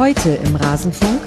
Heute im Rasenfunk.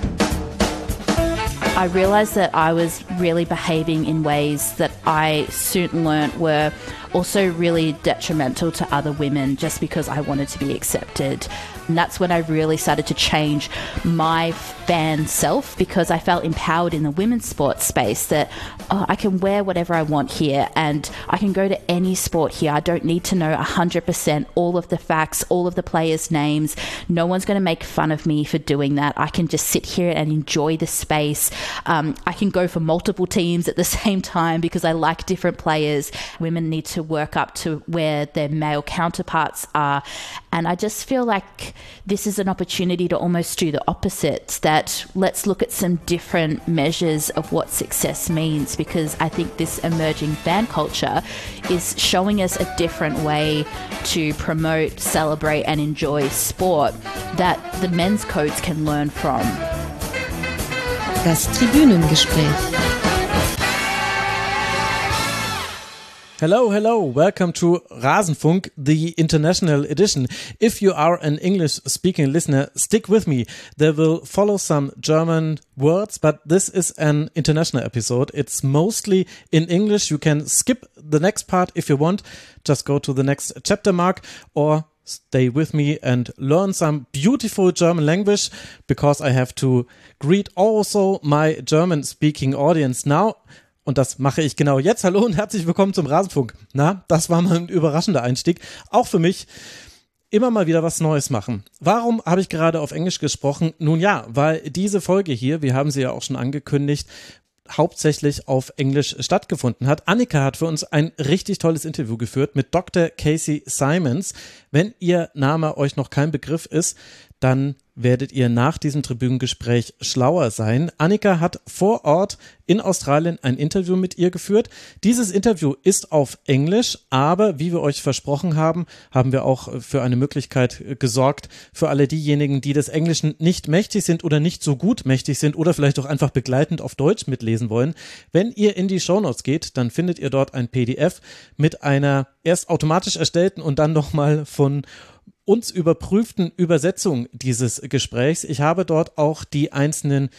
I realized that I was really behaving in ways that I soon learnt were also really detrimental to other women just because I wanted to be accepted. And that's when I really started to change my fan self because I felt empowered in the women's sports space that oh, I can wear whatever I want here and I can go to any sport here. I don't need to know 100% all of the facts, all of the players' names. No one's going to make fun of me for doing that. I can just sit here and enjoy the space. Um, I can go for multiple teams at the same time because I like different players. Women need to work up to where their male counterparts are. And I just feel like this is an opportunity to almost do the opposite that let's look at some different measures of what success means because I think this emerging fan culture is showing us a different way to promote, celebrate, and enjoy sport that the men's codes can learn from. Das Tribünengespräch. Hello, hello. Welcome to Rasenfunk, the international edition. If you are an English speaking listener, stick with me. There will follow some German words, but this is an international episode. It's mostly in English. You can skip the next part if you want. Just go to the next chapter mark or stay with me and learn some beautiful German language because I have to greet also my German speaking audience now. Und das mache ich genau jetzt. Hallo und herzlich willkommen zum Rasenfunk. Na, das war mal ein überraschender Einstieg. Auch für mich immer mal wieder was Neues machen. Warum habe ich gerade auf Englisch gesprochen? Nun ja, weil diese Folge hier, wir haben sie ja auch schon angekündigt, hauptsächlich auf Englisch stattgefunden hat. Annika hat für uns ein richtig tolles Interview geführt mit Dr. Casey Simons. Wenn ihr Name euch noch kein Begriff ist, dann werdet ihr nach diesem Tribünengespräch schlauer sein. Annika hat vor Ort in Australien ein Interview mit ihr geführt. Dieses Interview ist auf Englisch, aber wie wir euch versprochen haben, haben wir auch für eine Möglichkeit gesorgt für alle diejenigen, die des Englischen nicht mächtig sind oder nicht so gut mächtig sind oder vielleicht auch einfach begleitend auf Deutsch mitlesen wollen. Wenn ihr in die Shownotes geht, dann findet ihr dort ein PDF mit einer erst automatisch erstellten und dann nochmal von uns überprüften Übersetzung dieses Gesprächs. Ich habe dort auch die einzelnen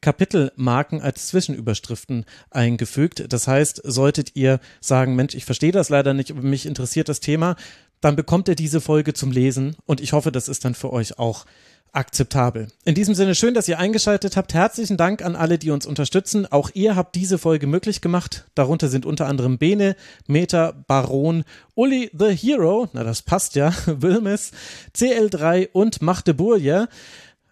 Kapitelmarken als Zwischenüberschriften eingefügt. Das heißt, solltet ihr sagen, Mensch, ich verstehe das leider nicht, aber mich interessiert das Thema, dann bekommt ihr diese Folge zum Lesen und ich hoffe, das ist dann für euch auch akzeptabel. In diesem Sinne schön, dass ihr eingeschaltet habt. Herzlichen Dank an alle, die uns unterstützen. Auch ihr habt diese Folge möglich gemacht. Darunter sind unter anderem Bene, Meta, Baron, Uli the Hero, na das passt ja, Wilmes, CL3 und Machteburger.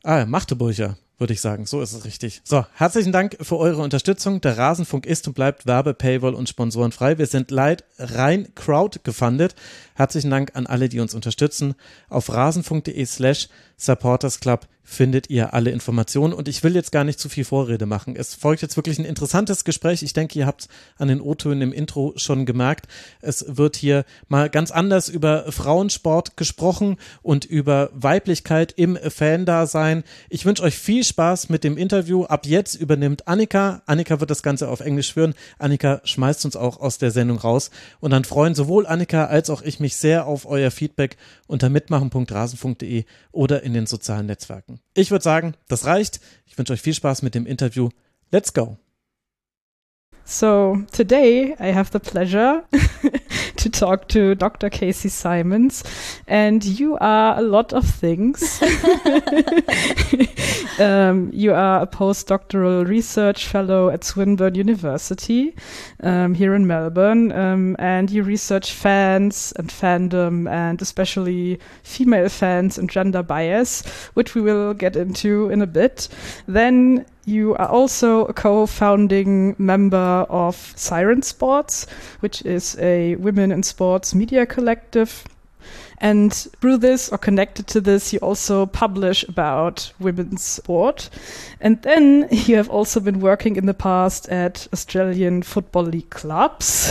Ah, Machteburger würde ich sagen. So ist es richtig. So, herzlichen Dank für eure Unterstützung. Der Rasenfunk ist und bleibt Werbe, Paywall und Sponsoren frei. Wir sind leid rein Crowd gefundet. Herzlichen Dank an alle, die uns unterstützen. Auf rasenfunk.de slash supportersclub findet ihr alle Informationen und ich will jetzt gar nicht zu viel Vorrede machen. Es folgt jetzt wirklich ein interessantes Gespräch. Ich denke, ihr habt an den O-Tönen im Intro schon gemerkt. Es wird hier mal ganz anders über Frauensport gesprochen und über Weiblichkeit im Fan-Dasein. Ich wünsche euch viel Spaß mit dem Interview. Ab jetzt übernimmt Annika. Annika wird das Ganze auf Englisch führen. Annika schmeißt uns auch aus der Sendung raus und dann freuen sowohl Annika als auch ich mich sehr auf euer Feedback unter mitmachen.rasen.de oder in den sozialen Netzwerken. Ich würde sagen, das reicht. Ich wünsche euch viel Spaß mit dem Interview. Let's go. So, today I have the pleasure to talk to Dr. Kasey Symons, and you are a lot of things. um, you are a postdoctoral research fellow at Swinburne University um, here in Melbourne, um, and you research fans and fandom, and especially female fans and gender bias, which we will get into in a bit. Then you are also a co-founding member of Siren Sports, which is a women in sports media collective. And through this or connected to this, you also publish about women's sport. And then you have also been working in the past at Australian Football League clubs.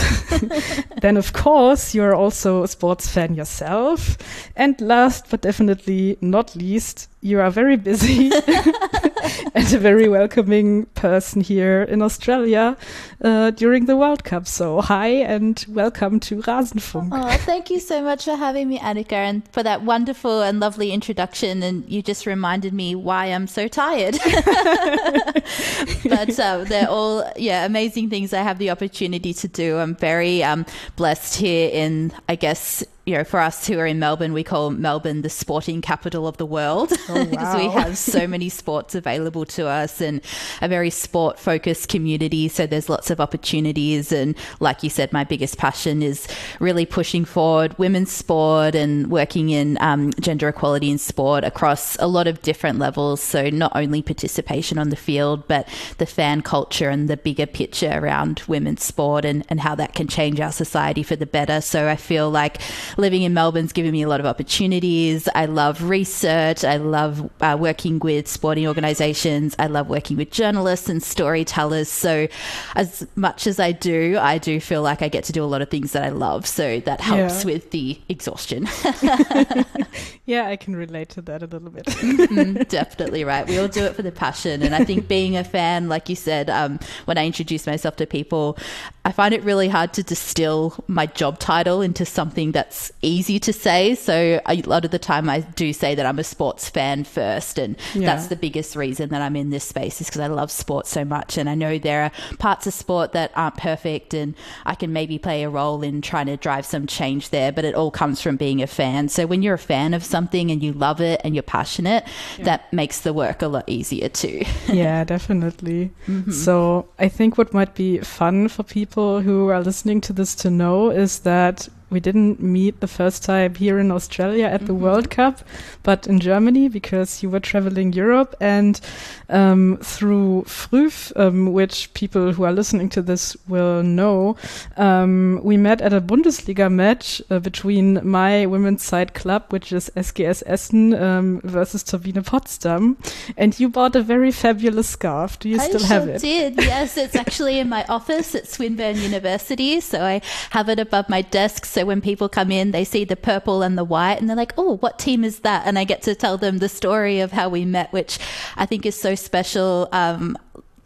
then, of course, you're also a sports fan yourself. And last but definitely not least, you are very busy and a very welcoming person here in Australia uh, during the World Cup. So, hi and welcome to Rasenfunk. Oh, thank you so much for having me, Annika. And for that wonderful and lovely introduction. And you just reminded me why I'm so tired. but uh, they're all, yeah, amazing things I have the opportunity to do. I'm very um, blessed here in, I guess, you know, for us who are in Melbourne, we call Melbourne the sporting capital of the world Oh, because we have so many sports available to us and a very sport focused community. So there's lots of opportunities. And like you said, my biggest passion is really pushing forward women's sport and working in um, gender equality in sport across a lot of different levels. So not only participation on the field, but the fan culture and the bigger picture around women's sport and, and how that can change our society for the better. So I feel like living in Melbourne's given me a lot of opportunities. I love research. I love uh, working with sporting organizations. I love working with journalists and storytellers. So, as much as I do, I do feel like I get to do a lot of things that I love. So, that helps Yeah. with the exhaustion. Yeah, I can relate to that a little bit. Mm, Definitely right. We all do it for the passion. And I think being a fan, like you said, um, when I introduce myself to people, I find it really hard to distill my job title into something that's easy to say. So a lot of the time I do say that I'm a sports fan first. And Yeah. that's the biggest reason that I'm in this space is because I love sports so much. And I know there are parts of sport that aren't perfect and I can maybe play a role in trying to drive some change there, but it all comes from being a fan. So when you're a fan of something and you love it and you're passionate, that makes the work a lot easier too. yeah, definitely. Mm-hmm. So I think what might be fun for people who are listening to this to know is that we didn't meet the first time here in Australia at the Mhm. World Cup, but in Germany because you were traveling Europe and um, through FRÜF, um, which people who are listening to this will know, um, we met at a Bundesliga match uh, between my women's side club, which is SGS Essen um, versus Turbine Potsdam, and you bought a very fabulous scarf. Do you I still have it? did. Yes, it's actually in my office at Swinburne University. So I have it above my desk. So when people come in, they see the purple and the white and they're like, oh, what team is that? And I get to tell them the story of how we met, which I think is so special. Um,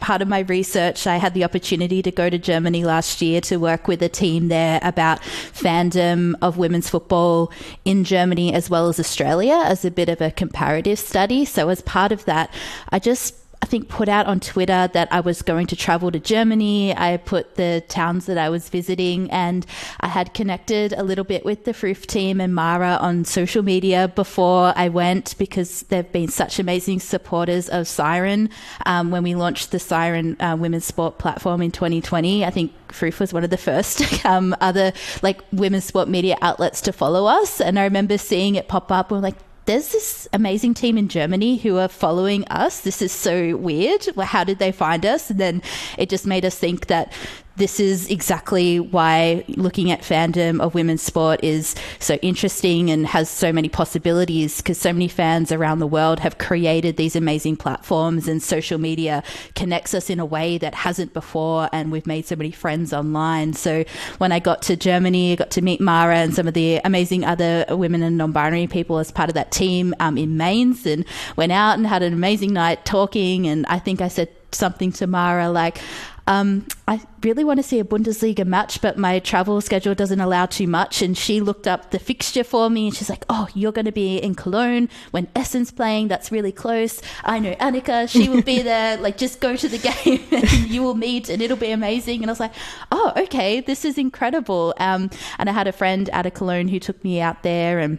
part of my research, I had the opportunity to go to Germany last year to work with a team there about fandom of women's football in Germany as well as Australia as a bit of a comparative study. So, as part of that, I just I think put out on Twitter that I was going to travel to Germany. I put the towns that I was visiting and I had connected a little bit with the FRÜF team and Mara on social media before I went because they've been such amazing supporters of Siren. Um, when we launched the Siren uh, women's sport platform in 2020, I think FRÜF was one of the first um, other like women's sport media outlets to follow us. And I remember seeing it pop up we're like, there's this amazing team in Germany who are following us. This is so weird. How did they find us? And then it just made us think that this is exactly why looking at fandom of women's sport is so interesting and has so many possibilities because so many fans around the world have created these amazing platforms and social media connects us in a way that hasn't before and we've made so many friends online. So when i got to germany i got to meet mara and some of the amazing other women and non-binary people as part of that team um, in mainz and went out and had an amazing night talking and i think i said something to mara like um, I really want to see a Bundesliga match, but my travel schedule doesn't allow too much. And she looked up the fixture for me and she's like, Oh, you're going to be in Cologne when Essen's playing. That's really close. I know Annika, she will be there. Like, just go to the game and you will meet and it'll be amazing. And I was like, Oh, okay, this is incredible. Um, and I had a friend out of Cologne who took me out there and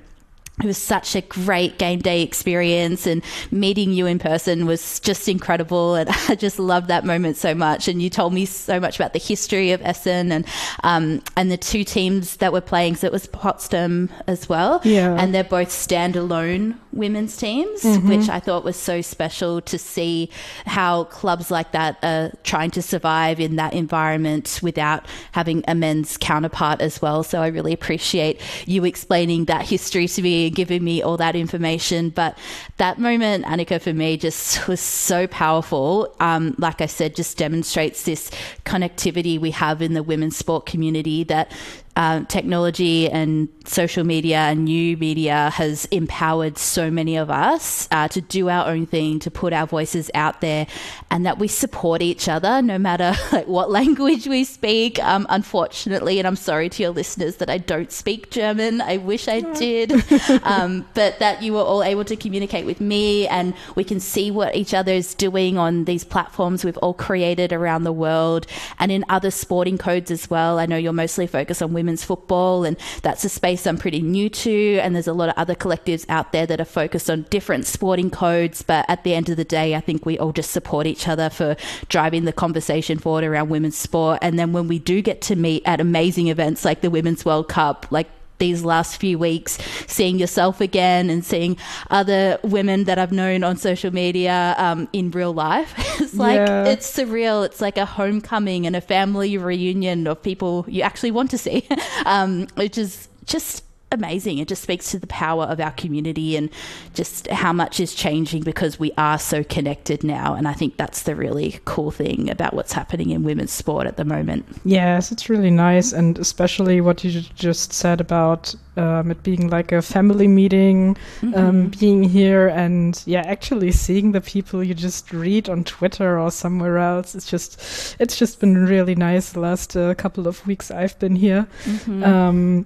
it was such a great game day experience and meeting you in person was just incredible and I just loved that moment so much and you told me so much about the history of Essen and um, and the two teams that were playing so it was Potsdam as well Yeah. and they're both standalone women's teams which I thought was so special to see how clubs like that are trying to survive in that environment without having a men's counterpart as well so I really appreciate you explaining that history to me and giving me all that information. But that moment, Annika, for me, just was so powerful. Um, like I said, just demonstrates this connectivity we have in the women's sport community that um, technology and social media and new media has empowered so many of us uh, to do our own thing, to put our voices out there, and that we support each other no matter like, what language we speak. Um, unfortunately, and I'm sorry to your listeners that I don't speak German. I wish I did, um, but that you were all able to communicate with me, and we can see what each other is doing on these platforms we've all created around the world and in other sporting codes as well. I know you're mostly focused on women women's football, and that's a space I'm pretty new to. And there's a lot of other collectives out there that are focused on different sporting codes. But at the end of the day, I think we all just support each other for driving the conversation forward around women's sport. And then when we do get to meet at amazing events like the Women's World Cup, like these last few weeks, seeing yourself again and seeing other women that I've known on social media um, in real life. it's like, yeah. it's surreal. It's like a homecoming and a family reunion of people you actually want to see, um, which is just amazing. It just speaks to the power of our community and just how much is changing because we are so connected now. And I think that's the really cool thing about what's happening in women's sport at the moment. Yes, it's really nice. And especially what you just said about um, it being like a family meeting, um, mm-hmm. um, being here and yeah, actually seeing the people you just read on Twitter or somewhere else. It's just, it's just been really nice the last uh, couple of weeks I've been here. Mm-hmm. Um,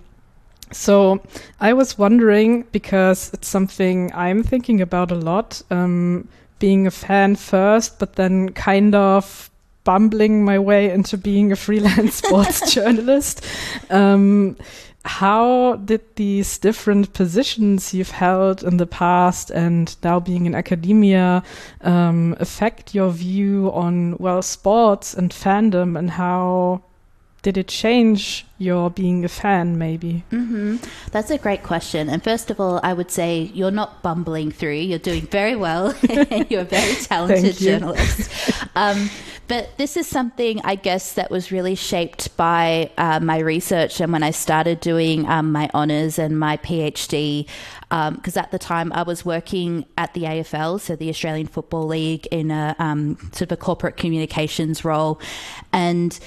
so I was wondering because it's something I'm thinking about a lot, um, being a fan first, but then kind of bumbling my way into being a freelance sports journalist. Um, how did these different positions you've held in the past and now being in academia um, affect your view on well sports and fandom and how did it change your being a fan maybe? Mm-hmm. that's a great question. And first of all i would say you're not bumbling through. You're doing very well. You're a very talented journalist. Um, but this is something i guess that was really shaped by uh, my research and when i started doing um, my honors and my phd because um, at the time I was working at the AFL, so the Australian Football League, in a um, sort of a corporate communications role, and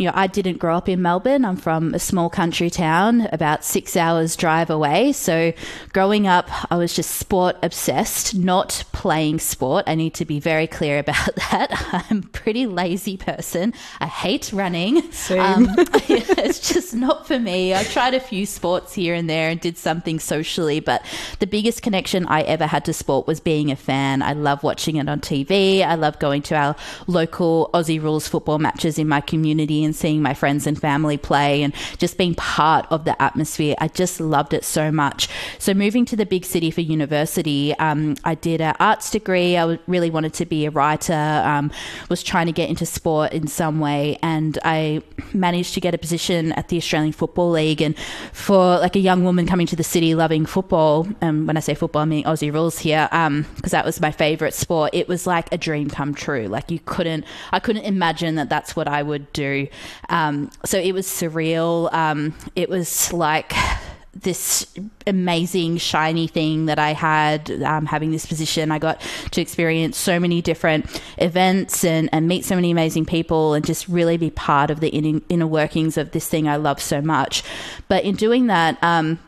you know, I didn't grow up in Melbourne. I'm from a small country town about six hours drive away. So growing up, I was just sport obsessed, not playing sport. I need to be very clear about that. I'm a pretty lazy person. I hate running. Um, it's just not for me. I tried a few sports here and there and did something socially, but the biggest connection I ever had to sport was being a fan. I love watching it on TV. I love going to our local Aussie rules football matches in my community and seeing my friends and family play and just being part of the atmosphere. I just loved it so much. So moving to the big city for university, um, I did an arts degree. I really wanted to be a writer. Um, was trying to get into sport in some way, and I managed to get a position at the Australian Football League. And for like a young woman coming to the city loving football, um, when I say football, I mean Aussie rules here, because um, that was my favorite sport. It was like a dream come true. Like you couldn't, I couldn't imagine that that's what I would do. Um, so it was surreal. Um, it was like this amazing shiny thing that I had um, having this position. I got to experience so many different events and, and meet so many amazing people and just really be part of the inner, inner workings of this thing I love so much. But in doing that, um,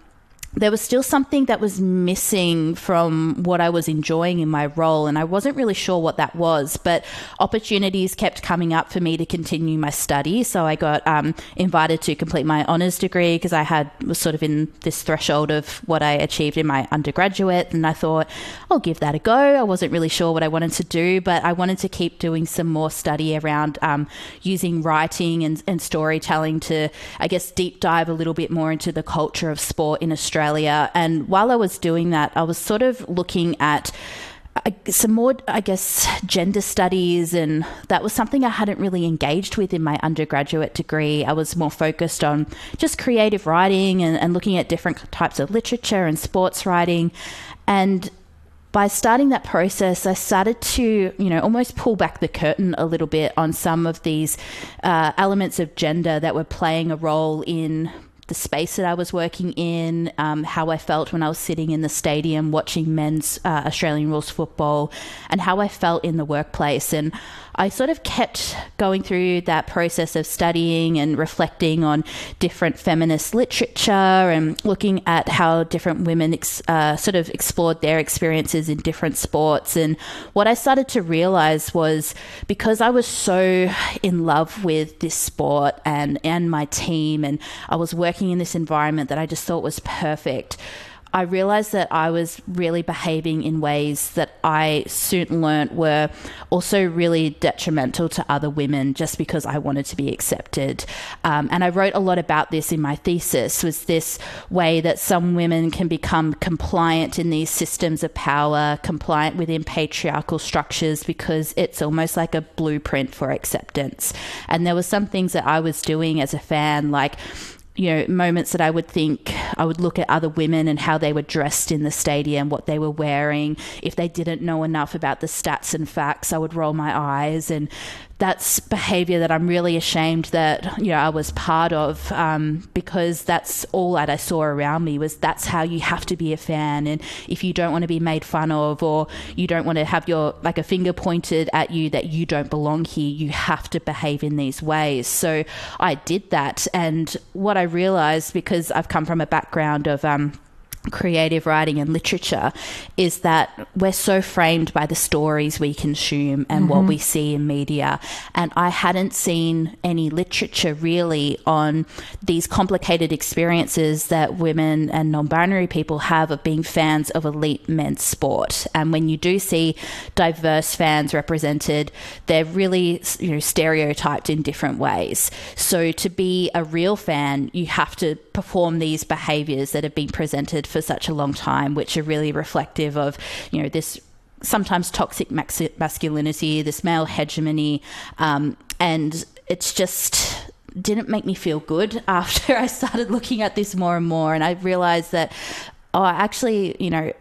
there was still something that was missing from what I was enjoying in my role, and I wasn't really sure what that was. But opportunities kept coming up for me to continue my study, so I got um, invited to complete my honors degree because I had was sort of in this threshold of what I achieved in my undergraduate, and I thought I'll give that a go. I wasn't really sure what I wanted to do, but I wanted to keep doing some more study around um, using writing and, and storytelling to, I guess, deep dive a little bit more into the culture of sport in Australia Australia. And while I was doing that, I was sort of looking at some more, I guess, gender studies, and that was something I hadn't really engaged with in my undergraduate degree. I was more focused on just creative writing and, and looking at different types of literature and sports writing. And by starting that process, I started to, you know, almost pull back the curtain a little bit on some of these uh, elements of gender that were playing a role in the space that I was working in, um, how I felt when I was sitting in the stadium watching men's uh, Australian rules football, and how I felt in the workplace. And I sort of kept going through that process of studying and reflecting on different feminist literature and looking at how different women ex- uh, sort of explored their experiences in different sports. And what I started to realize was because I was so in love with this sport and, and my team, and I was working in this environment that I just thought was perfect. I realized that I was really behaving in ways that I soon learnt were also really detrimental to other women just because I wanted to be accepted. Um, and I wrote a lot about this in my thesis was this way that some women can become compliant in these systems of power, compliant within patriarchal structures because it's almost like a blueprint for acceptance. And there were some things that I was doing as a fan, like you know, moments that I would think I would look at other women and how they were dressed in the stadium, what they were wearing. If they didn't know enough about the stats and facts, I would roll my eyes and that's behavior that I'm really ashamed that you know I was part of um, because that's all that I saw around me was that's how you have to be a fan. And if you don't want to be made fun of or you don't want to have your like a finger pointed at you that you don't belong here you have to behave in these ways. So I did that. And what I realized because I've come from a background of um, creative writing and literature is that we're so framed by the stories we consume and mm-hmm. what we see in media. And I hadn't seen any literature really on these complicated experiences that women and non binary people have of being fans of elite men's sport. And when you do see diverse fans represented, they're really you know stereotyped in different ways. So to be a real fan, you have to perform these behaviors that have been presented for such a long time, which are really reflective of, you know, this sometimes toxic masculinity, this male hegemony, um, and it's just didn't make me feel good after I started looking at this more and more, and I realized that oh, actually, you know,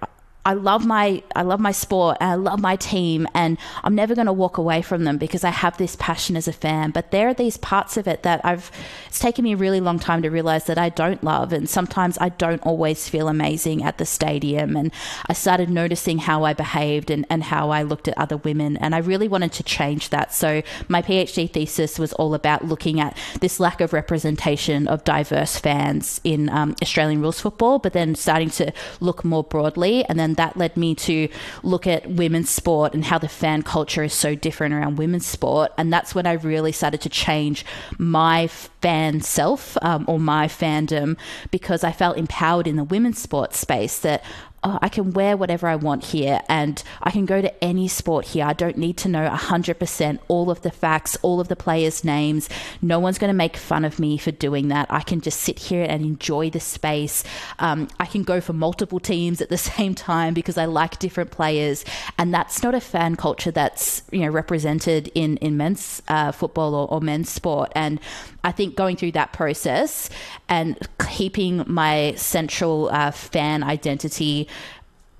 I love my I love my sport and I love my team and I'm never going to walk away from them because I have this passion as a fan. But there are these parts of it that I've it's taken me a really long time to realize that I don't love and sometimes I don't always feel amazing at the stadium. And I started noticing how I behaved and, and how I looked at other women and I really wanted to change that. So my PhD thesis was all about looking at this lack of representation of diverse fans in um, Australian rules football but then starting to look more broadly and then and that led me to look at women's sport and how the fan culture is so different around women's sport. And that's when I really started to change my fan self um, or my fandom because I felt empowered in the women's sports space that oh, I can wear whatever I want here and I can go to any sport here. I don't need to know 100% all of the facts, all of the players' names. No one's going to make fun of me for doing that. I can just sit here and enjoy the space. Um, I can go for multiple teams at the same time because I like different players. And that's not a fan culture that's, you know, represented in, in men's uh, football or, or men's sport. And I think going through that process and keeping my central uh, fan identity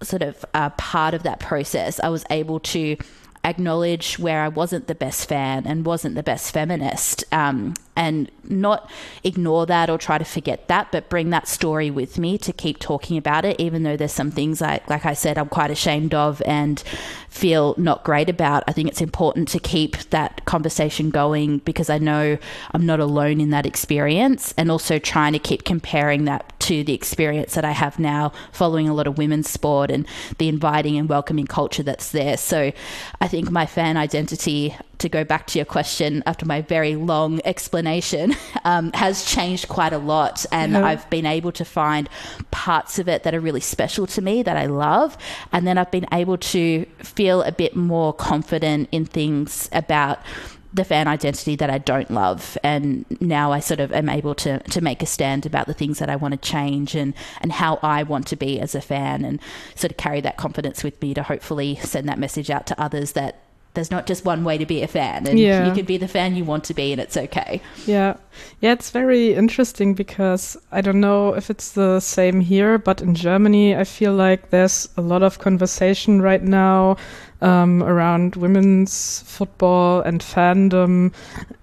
sort of uh, part of that process, I was able to acknowledge where I wasn't the best fan and wasn't the best feminist, um, and not ignore that or try to forget that, but bring that story with me to keep talking about it, even though there's some things I, like I said, I'm quite ashamed of and feel not great about. I think it's important to keep that conversation going because I know I'm not alone in that experience, and also trying to keep comparing that to the experience that I have now following a lot of women's sport and the inviting and welcoming culture that's there. So I think my fan identity to go back to your question after my very long explanation, um, has changed quite a lot. And yeah. I've been able to find parts of it that are really special to me that I love. And then I've been able to feel a bit more confident in things about the fan identity that I don't love. And now I sort of am able to, to make a stand about the things that I want to change and, and how I want to be as a fan and sort of carry that confidence with me to hopefully send that message out to others that there's not just one way to be a fan, and Yeah. you can be the fan you want to be, and it's okay. Yeah. Yeah, it's very interesting because I don't know if it's the same here, but in Germany, I feel like there's a lot of conversation right now um, around women's football and fandom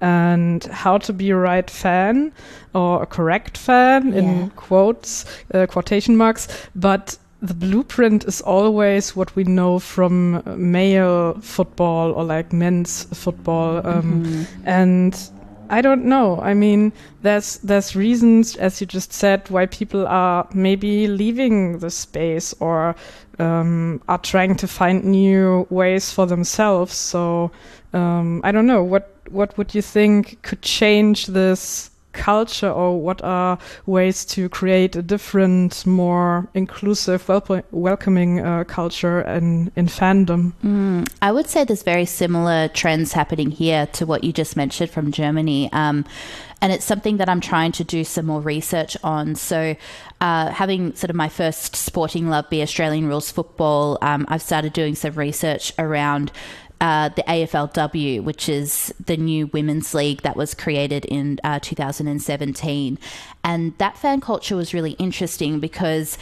and how to be a right fan or a correct fan Yeah. in quotes, uh, quotation marks. But the blueprint is always what we know from uh, male football or like men's football. Um, and I don't know. I mean, there's there's reasons, as you just said, why people are maybe leaving the space or um, are trying to find new ways for themselves. So um, I don't know. What what would you think could change this culture, or what are ways to create a different, more inclusive, welp- welcoming uh, culture in in fandom? Mm, I would say there's very similar trends happening here to what you just mentioned from Germany. Um, and it's something that I'm trying to do some more research on. So, uh, having sort of my first sporting love be Australian rules football, um, I've started doing some research around uh, the AFLW, which is the new women's league that was created in uh, 2017. And that fan culture was really interesting because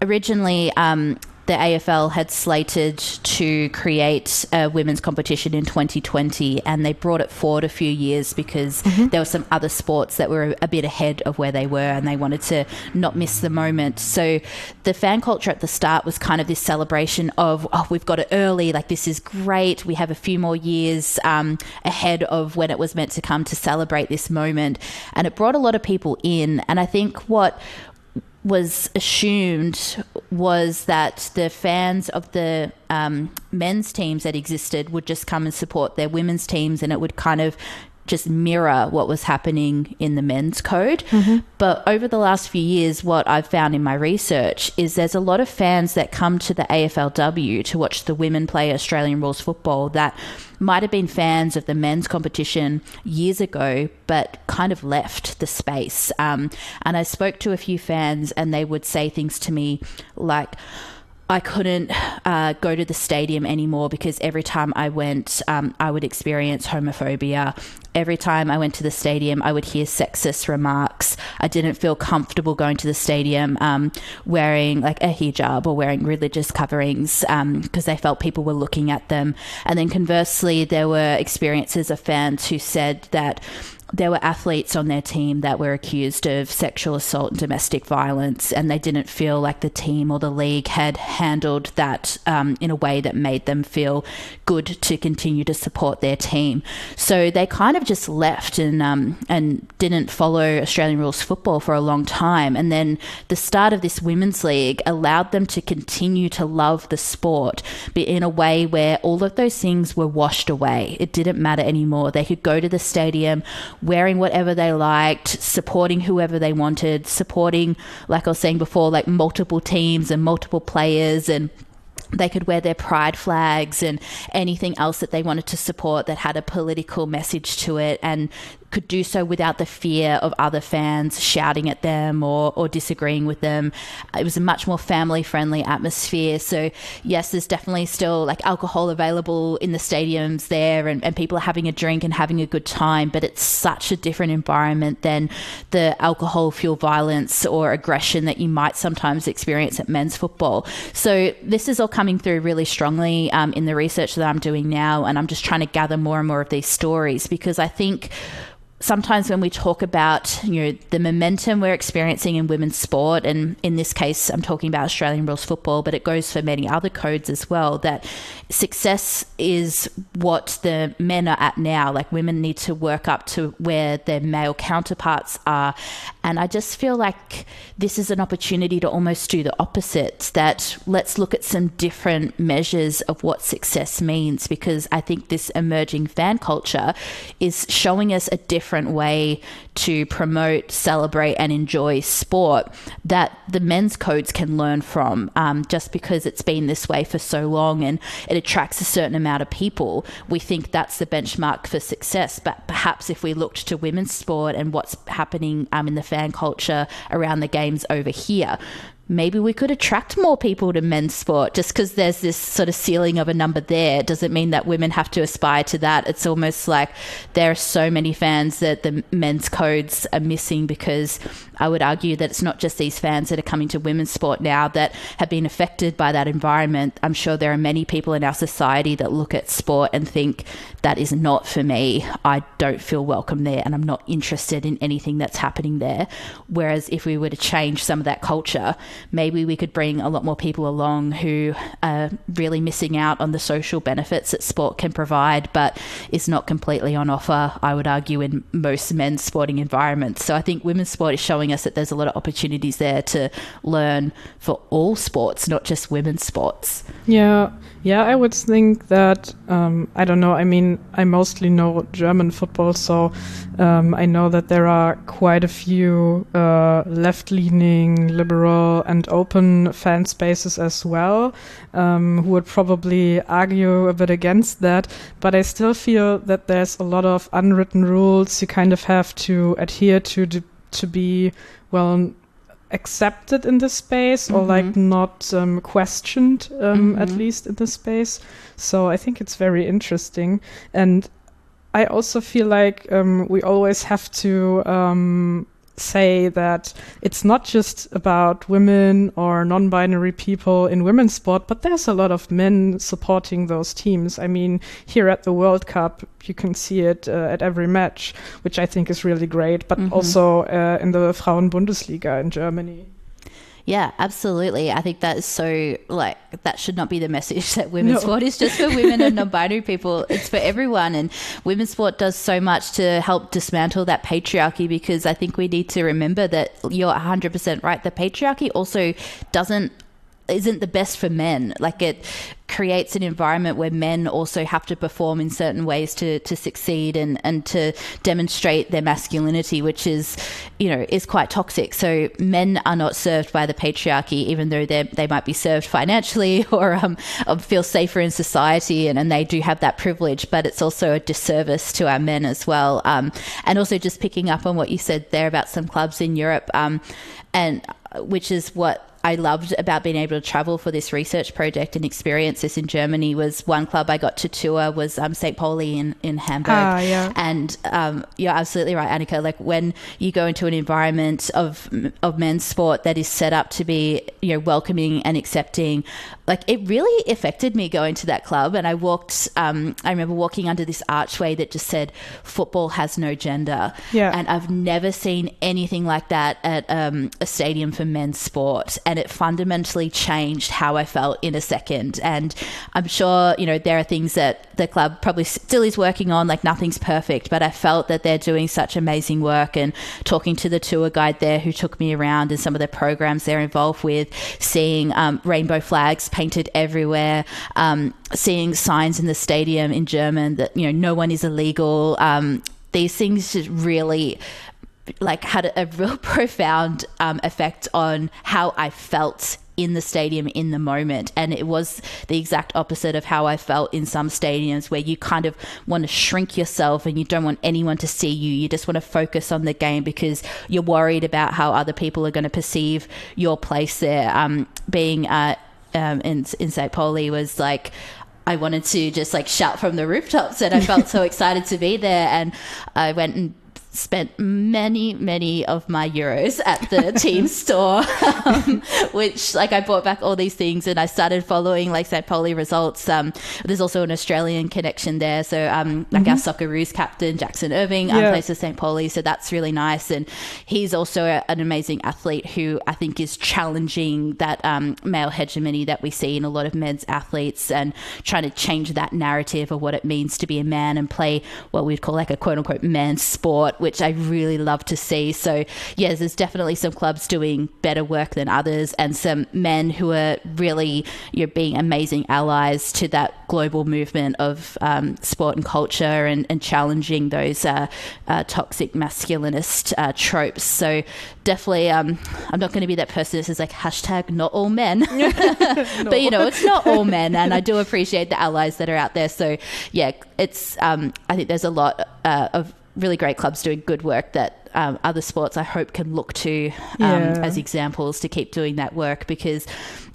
originally um, the AFL had slated to create a women's competition in 2020 and they brought it forward a few years because there were some other sports that were a bit ahead of where they were and they wanted to not miss the moment. So the fan culture at the start was kind of this celebration of, oh, we've got it early, like this is great. We have a few more years um, ahead of when it was meant to come to celebrate this moment. And it brought a lot of people in. And I think what was assumed was that the fans of the um, men's teams that existed would just come and support their women's teams and it would kind of just mirror what was happening in the men's code. But over the last few years, what I've found in my research is there's a lot of fans that come to the AFLW to watch the women play Australian rules football that might have been fans of the men's competition years ago, but kind of left the space. Um, and I spoke to a few fans, and they would say things to me like, I couldn't uh, go to the stadium anymore because every time I went, um, I would experience homophobia. Every time I went to the stadium, I would hear sexist remarks. I didn't feel comfortable going to the stadium um, wearing like a hijab or wearing religious coverings because they felt people were looking at them. And then conversely, there were experiences of fans who said that there were athletes on their team that were accused of sexual assault and domestic violence, and they didn't feel like the team or the league had handled that um, in a way that made them feel good to continue to support their team. So they kind of just left and um, and didn't follow Australian rules football for a long time. And then the start of this women's league allowed them to continue to love the sport, but in a way where all of those things were washed away. It didn't matter anymore. They could go to the stadium wearing whatever they liked, supporting whoever they wanted, supporting, like I was saying before, like multiple teams and multiple players and they could wear their pride flags and anything else that they wanted to support that had a political message to it. And could do so without the fear of other fans shouting at them or, or disagreeing with them. It was a much more family friendly atmosphere. So, yes, there's definitely still like alcohol available in the stadiums there and, and people are having a drink and having a good time, but it's such a different environment than the alcohol fueled violence or aggression that you might sometimes experience at men's football. So, this is all coming through really strongly um, in the research that I'm doing now. And I'm just trying to gather more and more of these stories because I think sometimes when we talk about you know the momentum we're experiencing in women's sport and in this case I'm talking about Australian rules football but it goes for many other codes as well that success is what the men are at now. Like women need to work up to where their male counterparts are. And I just feel like this is an opportunity to almost do the opposite that let's look at some different measures of what success means because I think this emerging fan culture is showing us a different way to promote, celebrate, and enjoy sport that the men's codes can learn from. Um, just because it's been this way for so long and it attracts a certain amount of people, we think that's the benchmark for success. But perhaps if we looked to women's sport and what's happening um, in the fan culture around the games over here, maybe we could attract more people to men's sport. Just because there's this sort of ceiling of a number there doesn't mean that women have to aspire to that? It's almost like there are so many fans that the men's codes are missing because I would argue that it's not just these fans that are coming to women's sport now that have been affected by that environment. I'm sure there are many people in our society that look at sport and think that is not for me. I don't feel welcome there and I'm not interested in anything that's happening there. Whereas if we were to change some of that culture, maybe we could bring a lot more people along who are really missing out on the social benefits that sport can provide, but is not completely on offer, I would argue, in most men's sporting environments. So I think women's sport is showing us that there's a lot of opportunities there to learn for all sports, not just women's sports. Yeah, yeah, I would think that, um, I don't know, I mean, I mostly know German football, so um, I know that there are quite a few uh, left leaning, liberal, and open fan spaces as well, um, who would probably argue a bit against that. But I still feel that there's a lot of unwritten rules you kind of have to adhere to to, to be, well, accepted in this space or like Mm-hmm. not um, questioned um, at Mhm. least in this space so i think it's very interesting and i also feel like um, we always have to um, say that it's not just about women or non-binary people in women's sport but there's a lot of men supporting those teams i mean here at the world cup you can see it uh, at every match which i think is really great but Mhm. also uh, in the frauen bundesliga in germany Yeah, absolutely. I think that is so like that should not be the message that women's No. sport is just for women and non-binary people. It's for everyone, and women's sport does so much to help dismantle that patriarchy. Because I think we need to remember that you're 100 percent right. The patriarchy also doesn't isn't the best for men. Like it creates an environment where men also have to perform in certain ways to to succeed and and to demonstrate their masculinity, which is you know is quite toxic. So men are not served by the patriarchy, even though they they might be served financially or um or feel safer in society, and and they do have that privilege. But it's also a disservice to our men as well. Um, and also just picking up on what you said there about some clubs in Europe, um, and uh, which is what I loved about being able to travel for this research project and experience this in Germany was one club I got to tour was um, St. Pauli in, in Hamburg. Ah, yeah. And um, you're absolutely right, Annika. Like when you go into an environment of of men's sport that is set up to be you know welcoming and accepting, like it really affected me going to that club. And I walked. Um, I remember walking under this archway that just said "Football has no gender." Yeah. And I've never seen anything like that at um, a stadium for men's sport, and it fundamentally changed how I felt in a second. And I'm sure you know there are things that the club probably still is working on. Like nothing's perfect, but I felt that they're doing such amazing work. And talking to the tour guide there who took me around and some of the programs they're involved with, seeing um, rainbow flags painted everywhere, um, seeing signs in the stadium in German that you know no one is illegal. Um, these things just really like had a, real profound um, effect on how I felt in the stadium in the moment. And it was the exact opposite of how I felt in some stadiums where you kind of want to shrink yourself and you don't want anyone to see you. You just want to focus on the game because you're worried about how other people are going to perceive your place there. Um, being uh, um, in, in St. Pauli was like I wanted to just like shout from the rooftops and I felt so excited to be there and I went and spent many many of my euros at the team store um, which like I bought back all these things and I started following like St. Pauli results um, there's also an Australian connection there so um, like our Socceroos captain Jackson Irvine um, Yeah. plays for St. Pauli so that's really nice and he's also a, an amazing athlete who I think is challenging that um, male hegemony that we see in a lot of men's athletes and trying to change that narrative of what it means to be a man and play what we'd call like a quote unquote man's sport, which I really love to see. So, yes, there's definitely some clubs doing better work than others and some men who are really you know, being amazing allies to that global movement of um, sport and culture and, and challenging those uh, uh, toxic masculinist uh, tropes. So, definitely, um, I'm not going to be that person that says like hashtag not all men. but you know it's not all men and i do appreciate the allies that are out there so yeah it's um, i think there's a lot uh, of really great clubs doing good work that um, other sports I hope can look to um, Yeah. as examples to keep doing that work because.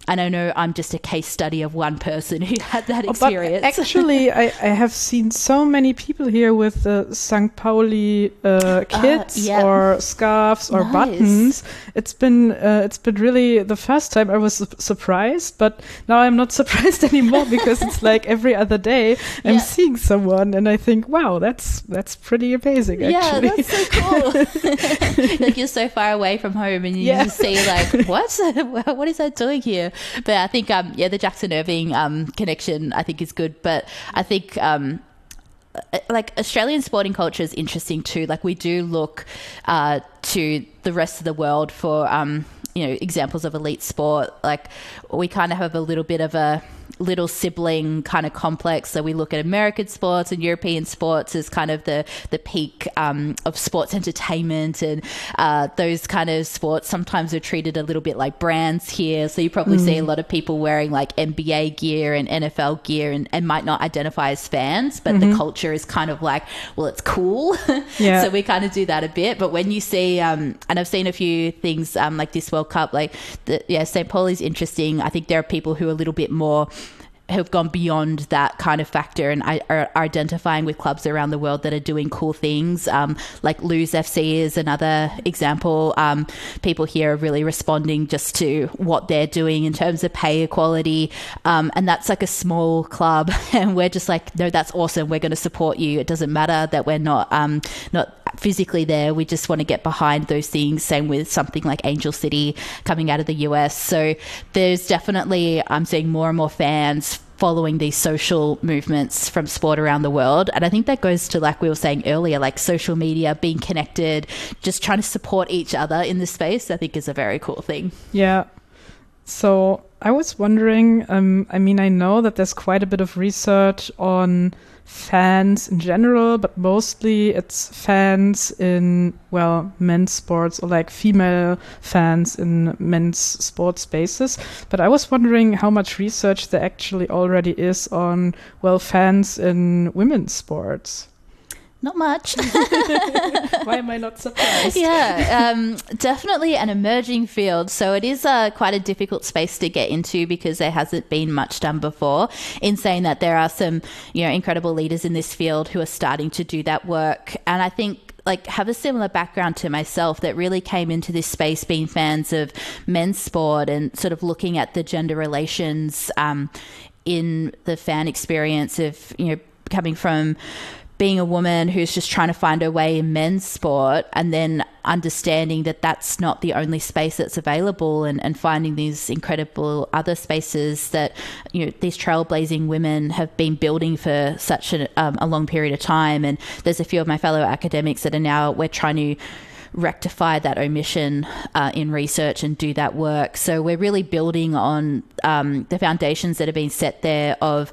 And I know I'm just a case study of one person who had that Oh, experience. But actually, I, I have seen so many people here with uh, St. Pauli uh, kits yeah. or scarves or Nice. buttons. It's been uh, it's been really the first time I was su- surprised, but now I'm not surprised anymore because it's like every other day I'm Yeah. seeing someone and I think, wow, that's that's pretty amazing. Actually. yeah, that's so cool. like you're so far away from home, and you Yeah. just see like, what? what is that doing here? But I think, um, yeah, the Jackson Irvine um, connection, I think, is good. But I think. Um, uh, like Australian sporting culture is interesting too. Like we do look uh, to the rest of the world for um, you know examples of elite sport. Like we kind of have a little bit of a little sibling kind of complex. So we look at American sports and European sports as kind of the the peak um, of sports entertainment, and uh, those kind of sports sometimes are treated a little bit like brands here. So you probably see a lot of people wearing like NBA gear and NFL gear, and, and might not identify as fans, but the culture is kind of like, well, it's cool. Yeah. so we kind of do that a bit. But when you see, um, and I've seen a few things um, like this World Cup, like the, yeah, St. Paul is interesting. I think there are people who are a little bit more have gone beyond that kind of factor and are, are identifying with clubs around the world that are doing cool things. Um, like Lewes FC is another example. Um, people here are really responding just to what they're doing in terms of pay equality. Um, and that's like a small club. And we're just like, no, that's awesome. We're going to support you. It doesn't matter that we're not, um, not physically there. We just want to get behind those things. Same with something like Angel City coming out of the US. So there's definitely, I'm seeing more and more fans following these social movements from sport around the world. And I think that goes to, like we were saying earlier, like social media, being connected, just trying to support each other in this space, I think is a very cool thing. Yeah. So I was wondering, um, I mean, I know that there's quite a bit of research on fans in general, but mostly it's fans in, well, men's sports or like female fans in men's sports spaces. But I was wondering how much research there actually already is on, well, fans in women's sports. Not much. Why am I not surprised? yeah, um, definitely an emerging field. So it is uh, quite a difficult space to get into because there hasn't been much done before. In saying that, there are some you know incredible leaders in this field who are starting to do that work, and I think like have a similar background to myself that really came into this space being fans of men's sport and sort of looking at the gender relations um, in the fan experience of you know coming from being a woman who's just trying to find her way in men's sport and then understanding that that's not the only space that's available and, and finding these incredible other spaces that you know these trailblazing women have been building for such a, um, a long period of time and there's a few of my fellow academics that are now we're trying to rectify that omission uh, in research and do that work. So we're really building on um, the foundations that have been set there of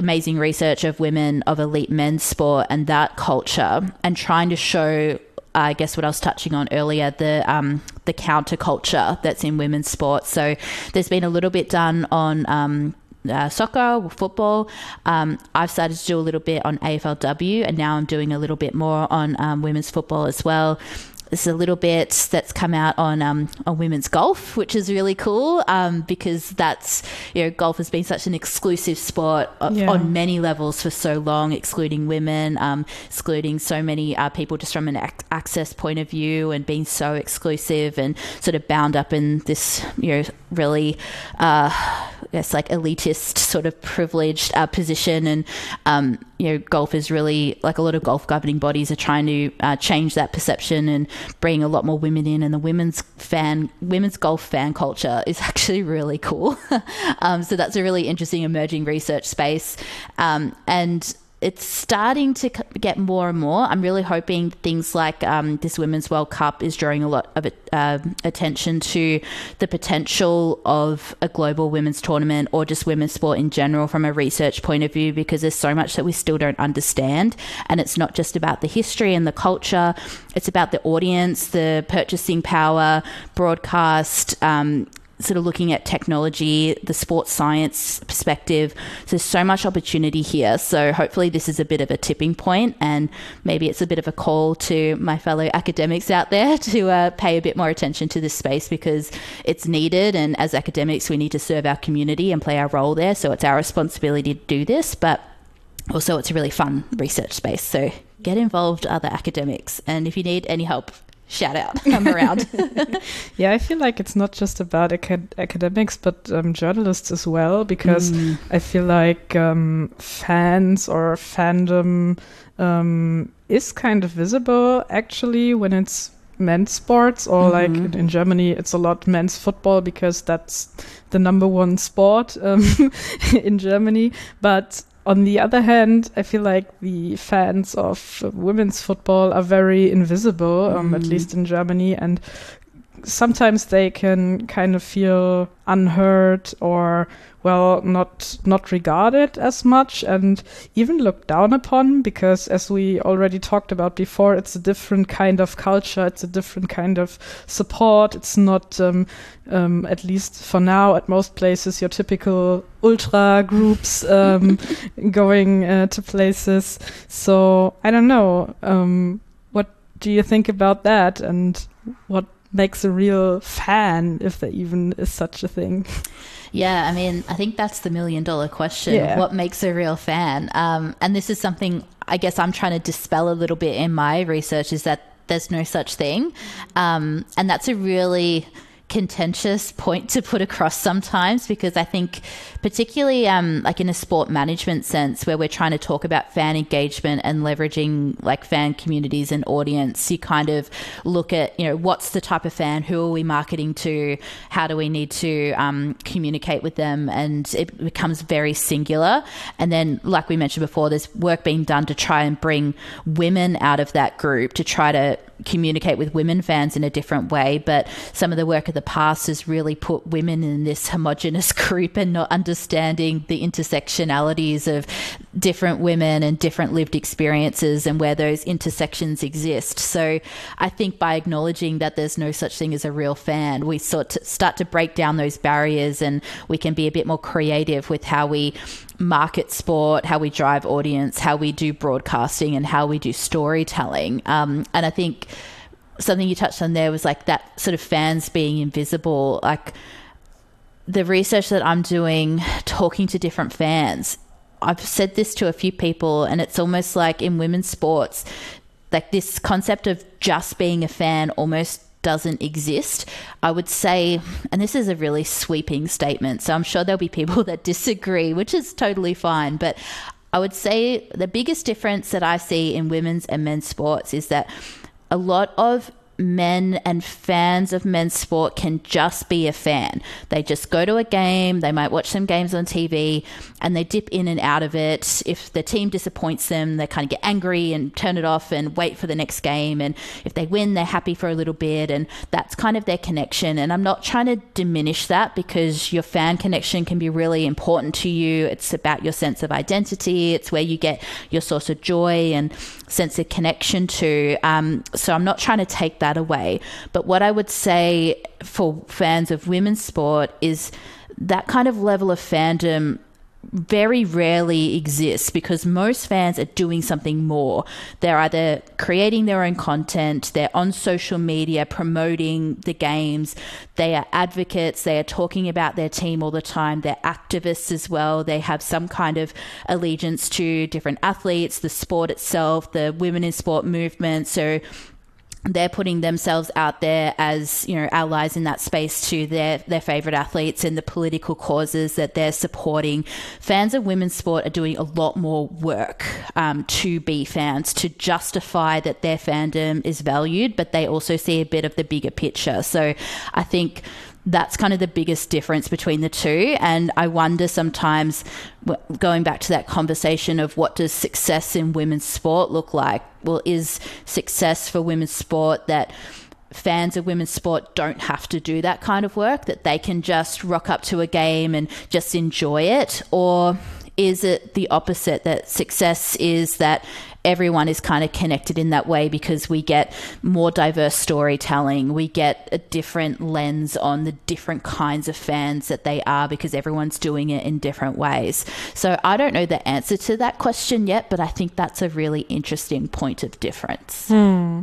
amazing research of women of elite men's sport and that culture, and trying to show. I guess what I was touching on earlier, the um, the counterculture that's in women's sports. So there's been a little bit done on um, uh, soccer football. Um, I've started to do a little bit on AFLW, and now I'm doing a little bit more on um, women's football as well. There's a little bit that's come out on um, on women's golf, which is really cool um, because that's you know golf has been such an exclusive sport o- Yeah. on many levels for so long, excluding women, um, excluding so many uh, people just from an ac- access point of view, and being so exclusive and sort of bound up in this you know really. Uh, I guess like elitist sort of privileged uh, position. And um, you know golf is really like a lot of golf governing bodies are trying to uh, change that perception and bring a lot more women in. And the women's fan women's golf fan culture is actually really cool. Um, so that's a really interesting emerging research space. Um, and it's starting to get more and more. I'm really hoping things like um, this Women's World Cup is drawing a lot of um attention to the potential of a global women's tournament or just women's sport in general from a research point of view because there's so much that we still don't understand. And it's not just about the history and the culture, it's about the audience, the purchasing power, broadcast. Um, sort of looking at technology, the sports science perspective. There's so much opportunity here. So hopefully this is a bit of a tipping point and maybe it's a bit of a call to my fellow academics out there to uh, pay a bit more attention to this space because it's needed. And as academics, we need to serve our community and play our role there. So it's our responsibility to do this. But also, it's a really fun research space. So get involved, other academics. And if you need any help, shout out. I'm around. yeah, I feel like it's not just about acad- academics, but um, journalists as well, because mm. I feel like um, fans or fandom um, is kind of visible actually when it's men's sports or mm-hmm. like in, in, Germany it's a lot men's football because that's the number one sport um, in Germany but on the other hand, I feel like the fans of women's football are very invisible, um, mm. at least in Germany, and sometimes they can kind of feel unheard or well not not regarded as much and even looked down upon because as we already talked about before it's a different kind of culture it's a different kind of support. It's not um, um, at least for now at most places your typical ultra groups um, going uh, to places. So i don't know um, what do you think about that and what makes a real fan, if there even is such a thing? Yeah, I mean, I think that's the million dollar question. Yeah. What makes a real fan? Um, and this is something I guess I'm trying to dispel a little bit in my research is that there's no such thing. Um, and that's a really contentious point to put across sometimes because I think, particularly um, like in a sport management sense, where we're trying to talk about fan engagement and leveraging like fan communities and audience, you kind of look at, you know, what's the type of fan, who are we marketing to, how do we need to um, communicate with them, and it becomes very singular. And then, like we mentioned before, there's work being done to try and bring women out of that group to try to communicate with women fans in a different way. But some of the work of the past has really put women in this homogenous group and not understanding the intersectionalities of different women and different lived experiences and where those intersections exist. So I think by acknowledging that there's no such thing as a real fan, we sort of start to break down those barriers and we can be a bit more creative with how we market sport, how we drive audience, how we do broadcasting, and how we do storytelling. Um, and I think something you touched on there was like that sort of fans being invisible. Like the research that I'm doing, talking to different fans, I've said this to a few people, and it's almost like in women's sports, like this concept of just being a fan almost doesn't exist. I would say, and this is a really sweeping statement, so I'm sure there'll be people that disagree, which is totally fine. But I would say the biggest difference that I see in women's and men's sports is that a lot of men and fans of men's sport can just be a fan. They just go to a game, they might watch some games on TV, and they dip in and out of it. If the team disappoints them, they kind of get angry and turn it off and wait for the next game. And if they win, they're happy for a little bit. And that's kind of their connection. And I'm not trying to diminish that because your fan connection can be really important to you. It's about your sense of identity, it's where you get your source of joy and sense of connection to. Um, so I'm not trying to take that that away. But what I would say for fans of women's sport is that kind of level of fandom very rarely exists because most fans are doing something more. They're either creating their own content, they're on social media promoting the games, they are advocates, they are talking about their team all the time, they're activists as well. They have some kind of allegiance to different athletes, the sport itself, the women in sport movement. So they're putting themselves out there as you know allies in that space to their their favorite athletes and the political causes that they're supporting. Fans of women's sport are doing a lot more work um, to be fans to justify that their fandom is valued, but they also see a bit of the bigger picture. So I think that's kind of the biggest difference between the two. And I wonder sometimes, going back to that conversation of what does success in women's sport look like? Well, is success for women's sport that fans of women's sport don't have to do that kind of work, that they can just rock up to a game and just enjoy it? Or is it the opposite that success is that everyone is kind of connected in that way because we get more diverse storytelling. We get a different lens on the different kinds of fans that they are because everyone's doing it in different ways. So I don't know the answer to that question yet, but I think that's a really interesting point of difference. Hmm.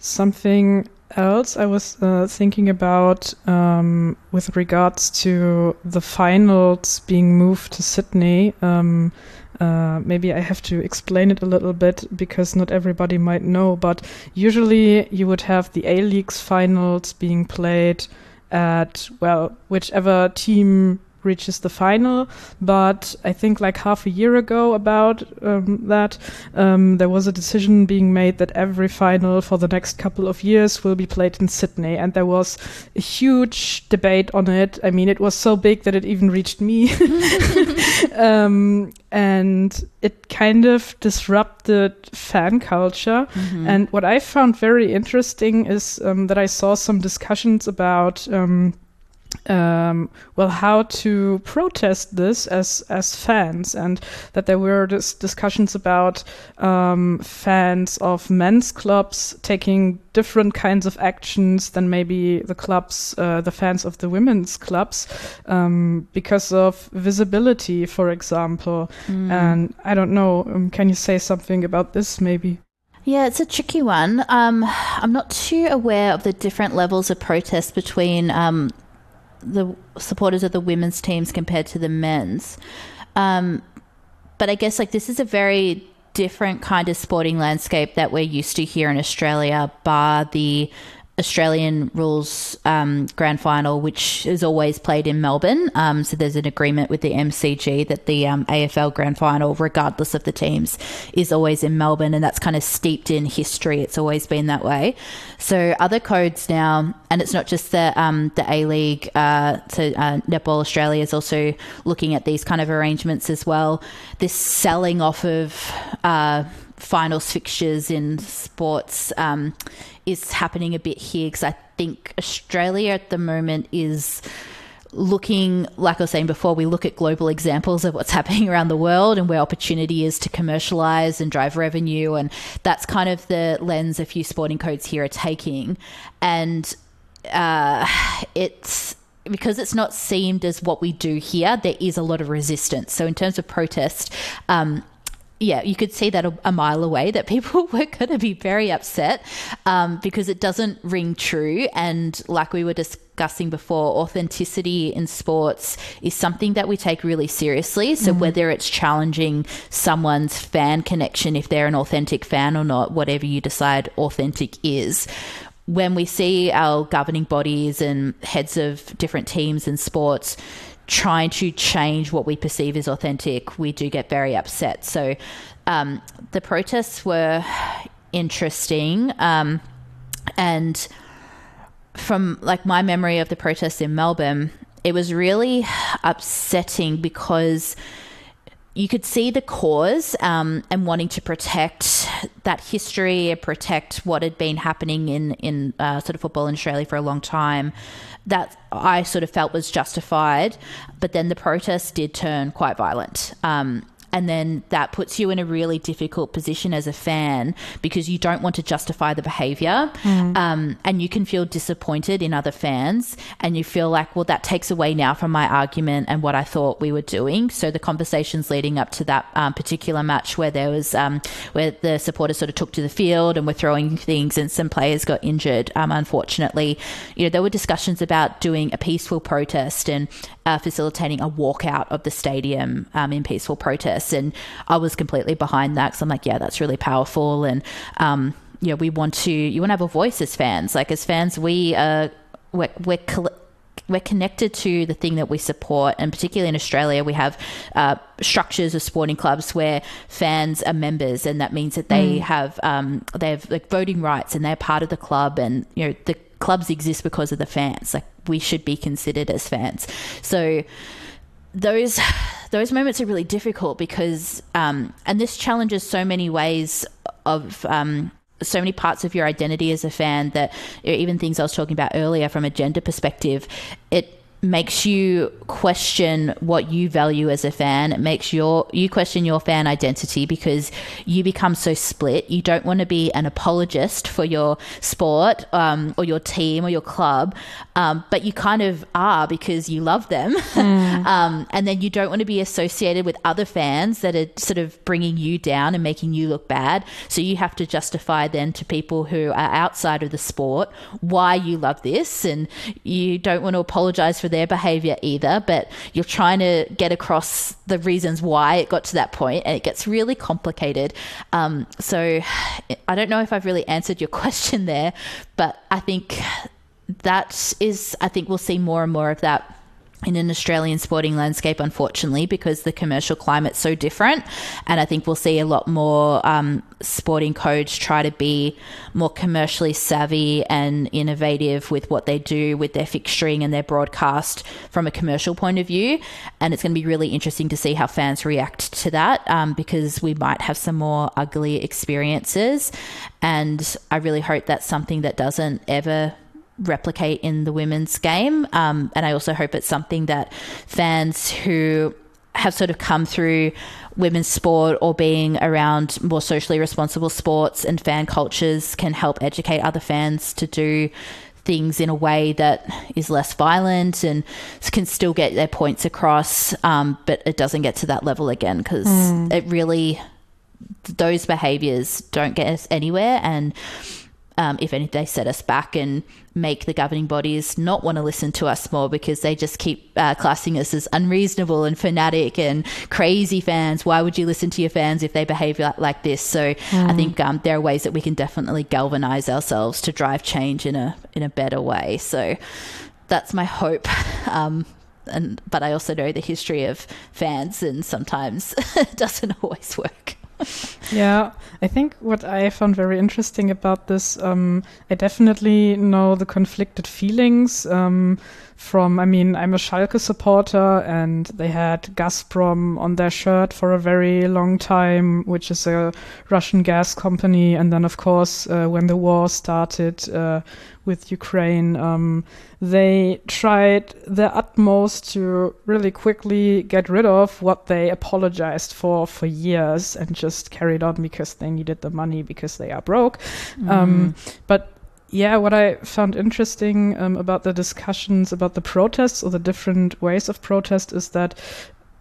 Something else I was uh, thinking about um, with regards to the finals being moved to Sydney. Um, uh, maybe I have to explain it a little bit because not everybody might know, but usually you would have the A League's finals being played at, well, whichever team reaches the final. But I think like half a year ago about um, that, um, there was a decision being made that every final for the next couple of years will be played in Sydney. And there was a huge debate on it. I mean, it was so big that it even reached me. um, and it kind of disrupted fan culture. Mm-hmm. And what I found very interesting is um, that I saw some discussions about um, um, well, how to protest this as as fans, and that there were dis- discussions about um, fans of men's clubs taking different kinds of actions than maybe the clubs, uh, the fans of the women's clubs, um, because of visibility, for example. Mm. And I don't know. Um, can you say something about this, maybe? Yeah, it's a tricky one. Um, I'm not too aware of the different levels of protest between um, the supporters of the women's teams compared to the men's. Um, but I guess like this is a very different kind of sporting landscape that we're used to here in Australia, bar the Australian rules um, grand final, which is always played in Melbourne. Um, so there's an agreement with the MCG that the um, AFL grand final, regardless of the teams, is always in Melbourne, and that's kind of steeped in history. It's always been that way. So other codes now, and it's not just the um, the A League. Uh, so uh, Netball Australia is also looking at these kind of arrangements as well. This selling off of uh, finals fixtures in sports um, is happening a bit here because I think Australia at the moment is looking, like I was saying before, we look at global examples of what's happening around the world and where opportunity is to commercialize and drive revenue. And that's kind of the lens a few sporting codes here are taking. And uh, it's because it's not seemed as what we do here, there is a lot of resistance. So, in terms of protest, um, yeah, you could see that a, a, mile away that people were going to be very upset um, because it doesn't ring true. And like we were discussing before, authenticity in sports is something that we take really seriously. So, mm-hmm. whether it's challenging someone's fan connection, if they're an authentic fan or not, whatever you decide authentic is, when we see our governing bodies and heads of different teams and sports trying to change what we perceive as authentic, we do get very upset. So um, the protests were interesting. Um, and from like my memory of the protests in Melbourne, it was really upsetting because you could see the cause um, and wanting to protect that history and protect what had been happening in in uh, sort of football in Australia for a long time. That I sort of felt was justified, but then the protests did turn quite violent. Um, and then that puts you in a really difficult position as a fan because you don't want to justify the behavior mm. um, and you can feel disappointed in other fans and you feel like well that takes away now from my argument and what i thought we were doing so the conversations leading up to that um, particular match where there was um, where the supporters sort of took to the field and were throwing things and some players got injured um, unfortunately you know there were discussions about doing a peaceful protest and uh, facilitating a walkout of the stadium um, in peaceful protest. And I was completely behind that because I'm like, yeah, that's really powerful. And, um, you know, we want to, you want to have a voice as fans. Like, as fans, we, uh, we're, we're, we're connected to the thing that we support, and particularly in Australia, we have uh, structures of sporting clubs where fans are members, and that means that they mm. have um, they have like voting rights, and they're part of the club, and you know the clubs exist because of the fans. Like we should be considered as fans. So those those moments are really difficult because um, and this challenges so many ways of um, so many parts of your identity as a fan that even things I was talking about earlier from a gender perspective, it makes you question what you value as a fan. It makes your you question your fan identity because you become so split. You don't want to be an apologist for your sport um, or your team or your club, um, but you kind of are because you love them. Mm. um, and then you don't want to be associated with other fans that are sort of bringing you down and making you look bad. So you have to justify then to people who are outside of the sport why you love this, and you don't want to apologize for their behavior either, but you're trying to get across the reasons why it got to that point, and it gets really complicated. Um, so I don't know if I've really answered your question there, but I think that is, I think we'll see more and more of that in an Australian sporting landscape, unfortunately, because the commercial climate's so different. And I think we'll see a lot more um, sporting codes try to be more commercially savvy and innovative with what they do with their fixturing and their broadcast from a commercial point of view. And it's going to be really interesting to see how fans react to that um, because we might have some more ugly experiences. And I really hope that's something that doesn't ever replicate in the women's game. Um, and I also hope it's something that fans who have sort of come through women's sport or being around more socially responsible sports and fan cultures can help educate other fans to do things in a way that is less violent and can still get their points across, um, but it doesn't get to that level again because mm. it really, those behaviors don't get us anywhere. And um, if anything, they set us back and make the governing bodies not want to listen to us more because they just keep uh, classing us as unreasonable and fanatic and crazy fans. Why would you listen to your fans if they behave like, like this? So mm. I think um, there are ways that we can definitely galvanize ourselves to drive change in a in a better way. So that's my hope. Um, and but I also know the history of fans, and sometimes it doesn't always work yeah, I think what I found very interesting about this, um, I definitely know the conflicted feelings um, from, I mean, I'm a Schalke supporter and they had Gazprom on their shirt for a very long time, which is a Russian gas company. And then, of course, uh, when the war started uh, with Ukraine, um, they tried their utmost to really quickly get rid of what they apologized for for years and just carried on because they needed the money because they are broke. Mm. Um, but yeah, what I found interesting um, about the discussions about the protests or the different ways of protest is that,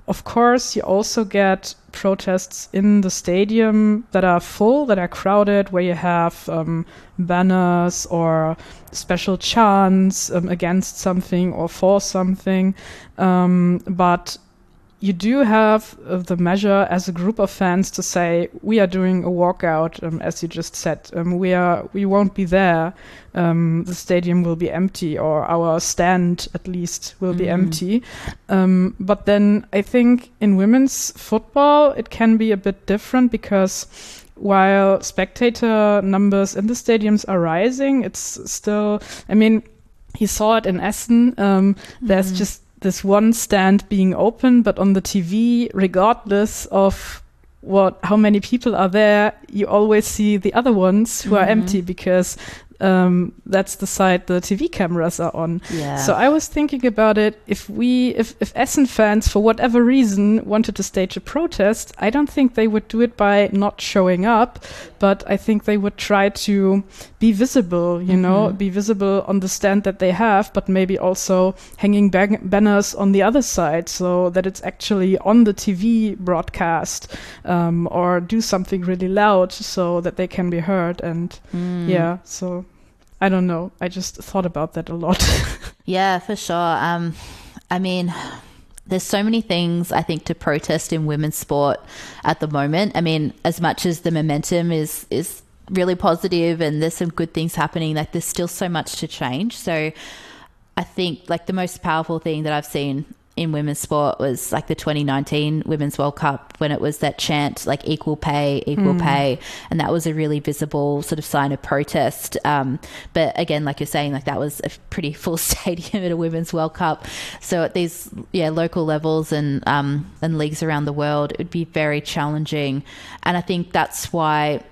of course, you also get protests in the stadium that are full, that are crowded, where you have um, banners or special chants um, against something or for something. Um, but you do have uh, the measure as a group of fans to say we are doing a walkout, um, as you just said. Um, we are we won't be there. Um, the stadium will be empty, or our stand at least will mm. be empty. Um, but then I think in women's football it can be a bit different because while spectator numbers in the stadiums are rising, it's still. I mean. He saw it in Essen. Um, there's mm. just this one stand being open, but on the TV, regardless of what how many people are there, you always see the other ones who mm -hmm. are mm-hmm. empty because um, that's the side the TV cameras are on. Yeah. So I was thinking about it. If we, if, if Essen fans, for whatever reason, wanted to stage a protest, I don't think they would do it by not showing up, but I think they would try to be visible, you mm -hmm. know, be visible on the stand that they have, but maybe also hanging banners on the other side so that it's actually on the TV broadcast, um, or do something really loud so that they can be heard. And mm. yeah, so I don't know. I just thought about that a lot. yeah, for sure. Um, I mean, there's so many things I think to protest in women's sport at the moment. I mean, as much as the momentum is is really positive and there's some good things happening, like there's still so much to change. So I think like the most powerful thing that I've seen in women's sport was like the 2019 Women's World Cup when it was that chant like equal pay, equal mm. pay, and that was a really visible sort of sign of protest. Um, but again, like you're saying, like that was a pretty full stadium at a Women's World Cup. So at these yeah local levels and um, and leagues around the world, it would be very challenging, and I think that's why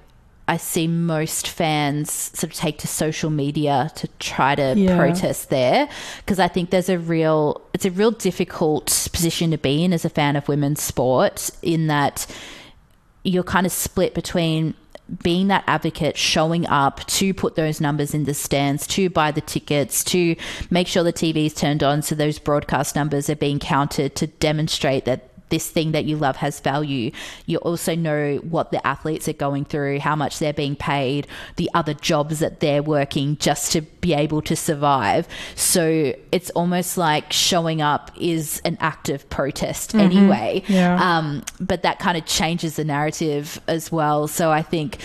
I see most fans sort of take to social media to try to Yeah. protest there because I think there's a real it's a real difficult position to be in as a fan of women's sport in that you're kind of split between being that advocate, showing up to put those numbers in the stands, to buy the tickets, to make sure the TV is turned on so those broadcast numbers are being counted to demonstrate that this thing that you love has value. You also know what the athletes are going through, how much they're being paid, the other jobs that they're working just to be able to survive. So it's almost like showing up is an act of protest anyway. Yeah. Um, but that kind of changes the narrative as well. So I think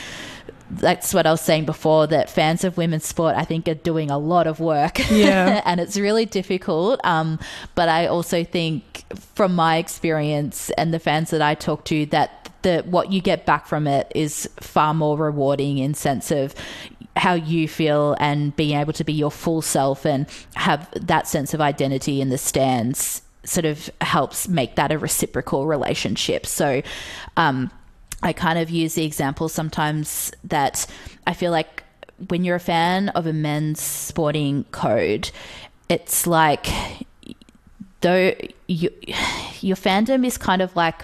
that's what I was saying before that fans of women's sport, I think, are doing a lot of work. Yeah. and it's really difficult. Um, but I also think, from my experience and the fans that I talk to, that the what you get back from it is far more rewarding in sense of how you feel and being able to be your full self and have that sense of identity in the stands sort of helps make that a reciprocal relationship. So, um, I kind of use the example sometimes that I feel like when you're a fan of a men's sporting code, it's like though you, your fandom is kind of like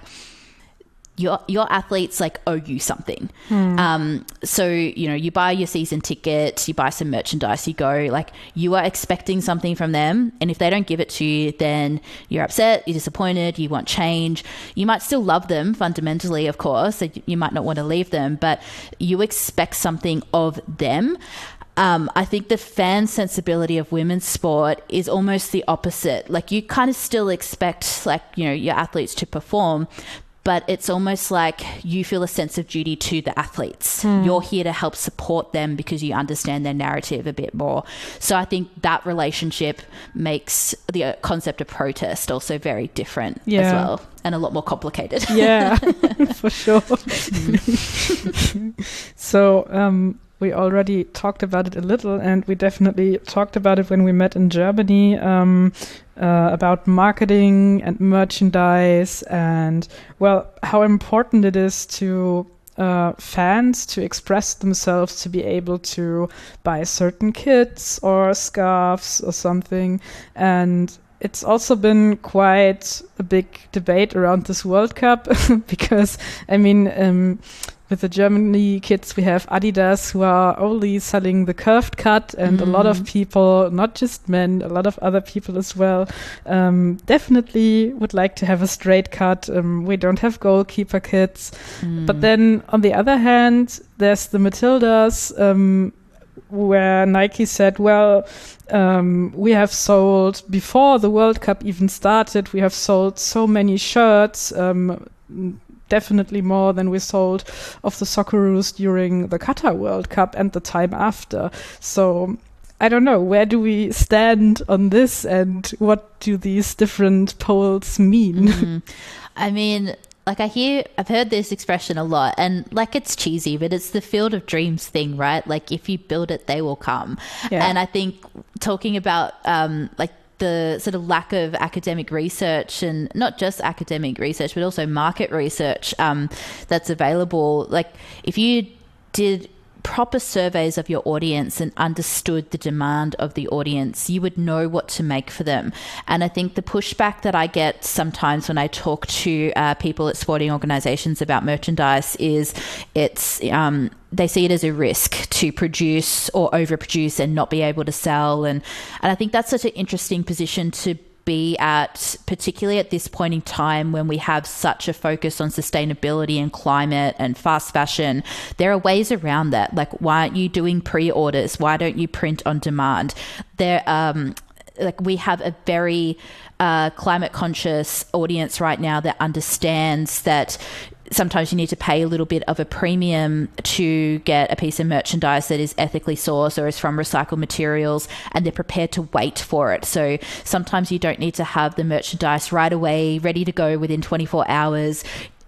your your athletes like owe you something. Um, so you know you buy your season ticket, you buy some merchandise, you go like you are expecting something from them, and if they don't give it to you, then you're upset, you're disappointed, you want change. You might still love them fundamentally, of course. so You might not want to leave them, but you expect something of them. Um, I think the fan sensibility of women's sport is almost the opposite. Like you kind of still expect like you know your athletes to perform, but it's almost like you feel a sense of duty to the athletes. You're here to help support them because you understand their narrative a bit more. So I think that relationship makes the uh, concept of protest also very different as well and a lot more complicated. yeah, for sure. so um, we already talked about it a little, and we definitely talked about it when we met in Germany um, uh, about marketing and merchandise, and well, how important it is to. Uh, fans to express themselves to be able to buy certain kits or scarves or something and it's also been quite a big debate around this World Cup because, I mean, um, with the Germany kids, we have Adidas who are only selling the curved cut, and a lot of people, not just men, a lot of other people as well, um, definitely would like to have a straight cut. Um, we don't have goalkeeper kits. But then on the other hand, there's the Matildas. Um, where Nike said, well, um, we have sold before the World Cup even started, we have sold so many shirts, um, definitely more than we sold of the Socceroos during the Qatar World Cup and the time after. So I don't know, where do we stand on this and what do these different polls mean? Mm. I mean, like I hear, I've heard this expression a lot, and like it's cheesy, but it's the field of dreams thing, right? Like if you build it, they will come. Yeah. And I think talking about um, like the sort of lack of academic research and not just academic research, but also market research um, that's available. Like if you did proper surveys of your audience and understood the demand of the audience, you would know what to make for them. And I think the pushback that I get sometimes when I talk to uh, people at sporting organizations about merchandise is it's, um, they see it as a risk to produce or overproduce and not be able to sell. And, and I think that's such an interesting position to be at, particularly at this point in time when we have such a focus on sustainability and climate and fast fashion. There are ways around that. Like, why aren't you doing pre orders? Why don't you print on demand? There, um, like we have a very uh, climate conscious audience right now that understands that sometimes you need to pay a little bit of a premium to get a piece of merchandise that is ethically sourced or is from recycled materials and they're prepared to wait for it. So sometimes you don't need to have the merchandise right away, ready to go within 24 hours.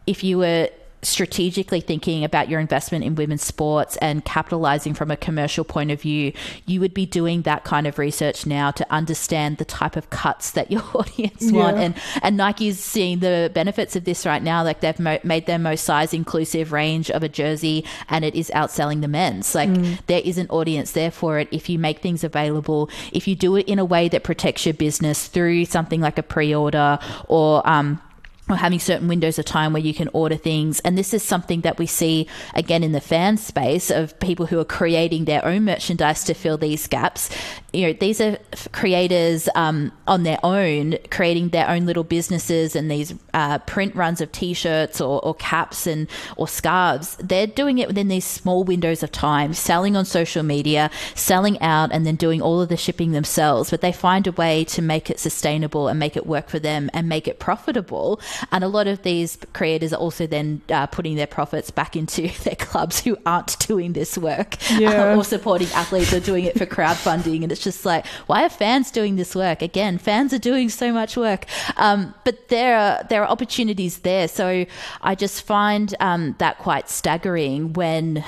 If you were strategically thinking about your investment in women's sports and capitalizing from a commercial point of view, you would be doing that kind of research now to understand the type of cuts that your audience yeah. want. And and Nike's seeing the benefits of this right now. Like they've mo- made their most size inclusive range of a jersey, and it is outselling the men's. Like mm. there is an audience there for it. If you make things available, if you do it in a way that protects your business through something like a pre-order or um, or having certain windows of time where you can order things. And this is something that we see again in the fan space of people who are creating their own merchandise to fill these gaps. You know, these are creators um, on their own, creating their own little businesses and these uh, print runs of t-shirts or, or caps and or scarves. They're doing it within these small windows of time, selling on social media, selling out, and then doing all of the shipping themselves. But they find a way to make it sustainable and make it work for them and make it profitable and a lot of these creators are also then uh, putting their profits back into their clubs who aren't doing this work yeah. uh, or supporting athletes or doing it for crowdfunding. And it's just like, why are fans doing this work? Again, fans are doing so much work. Um, but there are, there are opportunities there. So I just find um, that quite staggering when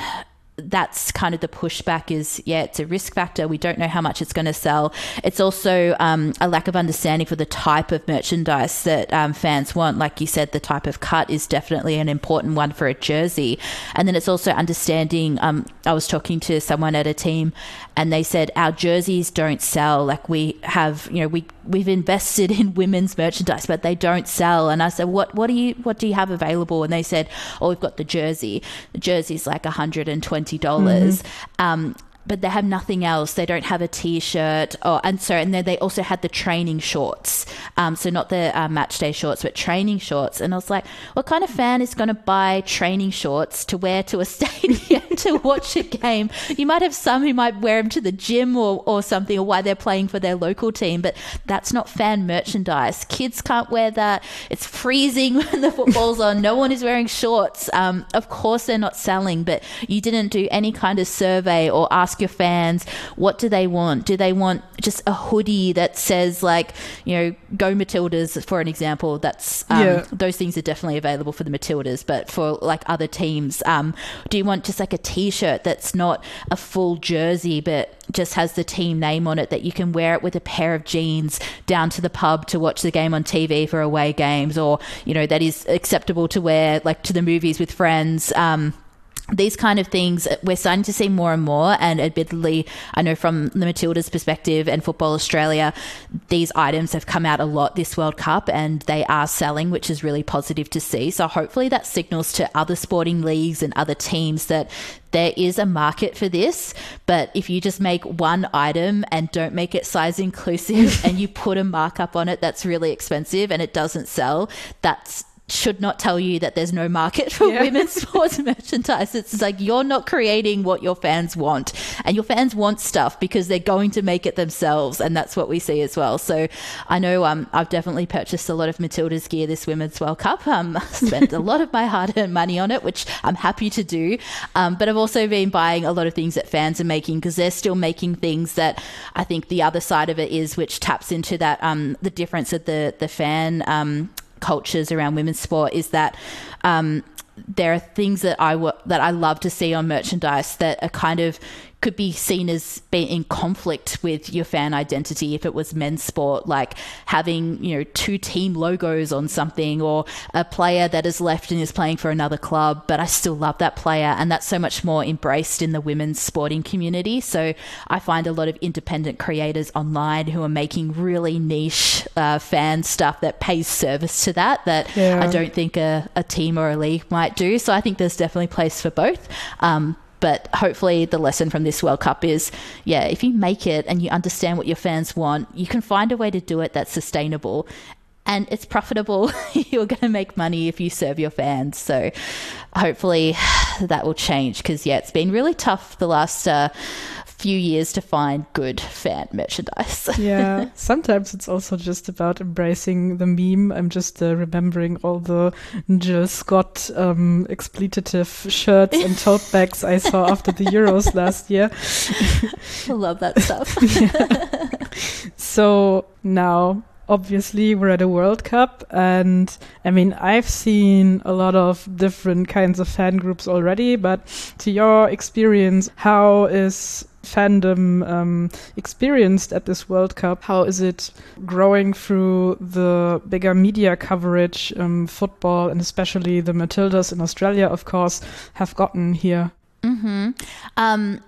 that's kind of the pushback is yeah it's a risk factor. We don't know how much it's going to sell. It's also um, a lack of understanding for the type of merchandise that um, fans want. Like you said the type of cut is definitely an important one for a jersey. And then it's also understanding um, i was talking to someone at a team and they said our jerseys don't sell. Like we have you know we we've invested in women's merchandise but they don't sell. And i said what what do you what do you have available? And they said oh we've got the jersey. The jersey's like 120 dollars mm-hmm. um, but they have nothing else. They don't have a t-shirt, or and so and then they also had the training shorts. Um, so not the uh, match day shorts, but training shorts. And I was like, what kind of fan is going to buy training shorts to wear to a stadium to watch a game? You might have some who might wear them to the gym or or something, or why they're playing for their local team, but that's not fan merchandise. Kids can't wear that. It's freezing when the football's on. No one is wearing shorts. Um, of course, they're not selling, but you didn't do any kind of survey or ask your fans what do they want? Do they want just a hoodie that says like you know Go Matildas for an example? That's um, yeah. those things are definitely available for the Matildas, but for like other teams, um, do you want just like a T-shirt that's not a full jersey but just has the team name on it that you can wear it with a pair of jeans down to the pub to watch the game on TV for away games, or you know that is acceptable to wear like to the movies with friends. Um, these kind of things uh, we're starting to see more and more and admittedly i know from the matilda's perspective and football australia these items have come out a lot this world cup and they are selling which is really positive to see. So hopefully that signals to other sporting leagues and other teams that there is a market for this, but if you just make one item and don't make it size inclusive and you put a markup on it that's really expensive and it doesn't sell, that's should not tell you that there's no market for yeah. women's sports merchandise. It's like you're not creating what your fans want. And your fans want stuff because they're going to make it themselves. And that's what we see as well. So I know um, I've definitely purchased a lot of Matilda's gear this Women's World Cup. Um, spent a lot of my hard earned money on it, which I'm happy to do. Um, but I've also been buying a lot of things that fans are making because they're still making things that I think the other side of it is, which taps into that, um, the difference of the, the fan um, cultures around women's sport is that um, there are things that I w- that I love to see on merchandise that are kind of could be seen as being in conflict with your fan identity if it was men's sport, like having, you know, two team logos on something or a player that has left and is playing for another club, but I still love that player. And that's so much more embraced in the women's sporting community. So I find a lot of independent creators online who are making really niche uh, fan stuff that pays service to that, that yeah. I don't think a, a, team or a league might do. So I think there's definitely place for both. Um, but hopefully, the lesson from this World Cup is yeah, if you make it and you understand what your fans want, you can find a way to do it that's sustainable and it's profitable. You're going to make money if you serve your fans. So hopefully that will change because, yeah, it's been really tough the last. Uh, few years to find good fan merchandise. yeah, sometimes it's also just about embracing the meme. I'm just uh, remembering all the Jill Scott um, expletive shirts and tote bags I saw after the Euros last year. I love that stuff. So now obviously we're at a World Cup, and I mean I've seen a lot of different kinds of fan groups already. But to your experience, how is fandom um, experienced at this World Cup? How is it growing through the bigger media coverage, um, football, and especially the Matildas in Australia, of course, have gotten here? Mm-hmm. Um,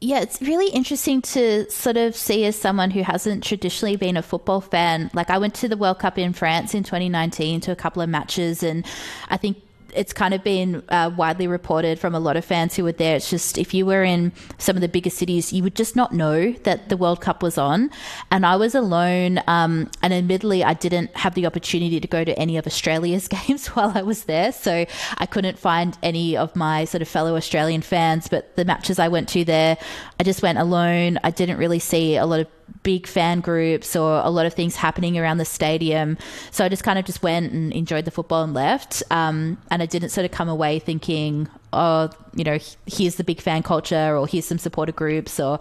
yeah, it's really interesting to sort of see as someone who hasn't traditionally been a football fan. Like, I went to the World Cup in France in 2019 to a couple of matches, and I think it's kind of been uh, widely reported from a lot of fans who were there. It's just if you were in some of the bigger cities, you would just not know that the World Cup was on. And I was alone. Um, and admittedly, I didn't have the opportunity to go to any of Australia's games while I was there. So I couldn't find any of my sort of fellow Australian fans. But the matches I went to there, I just went alone. I didn't really see a lot of big fan groups or a lot of things happening around the stadium. So I just kind of just went and enjoyed the football and left. Um, and I didn't sort of come away thinking, oh, you know, here's the big fan culture or here's some supporter groups or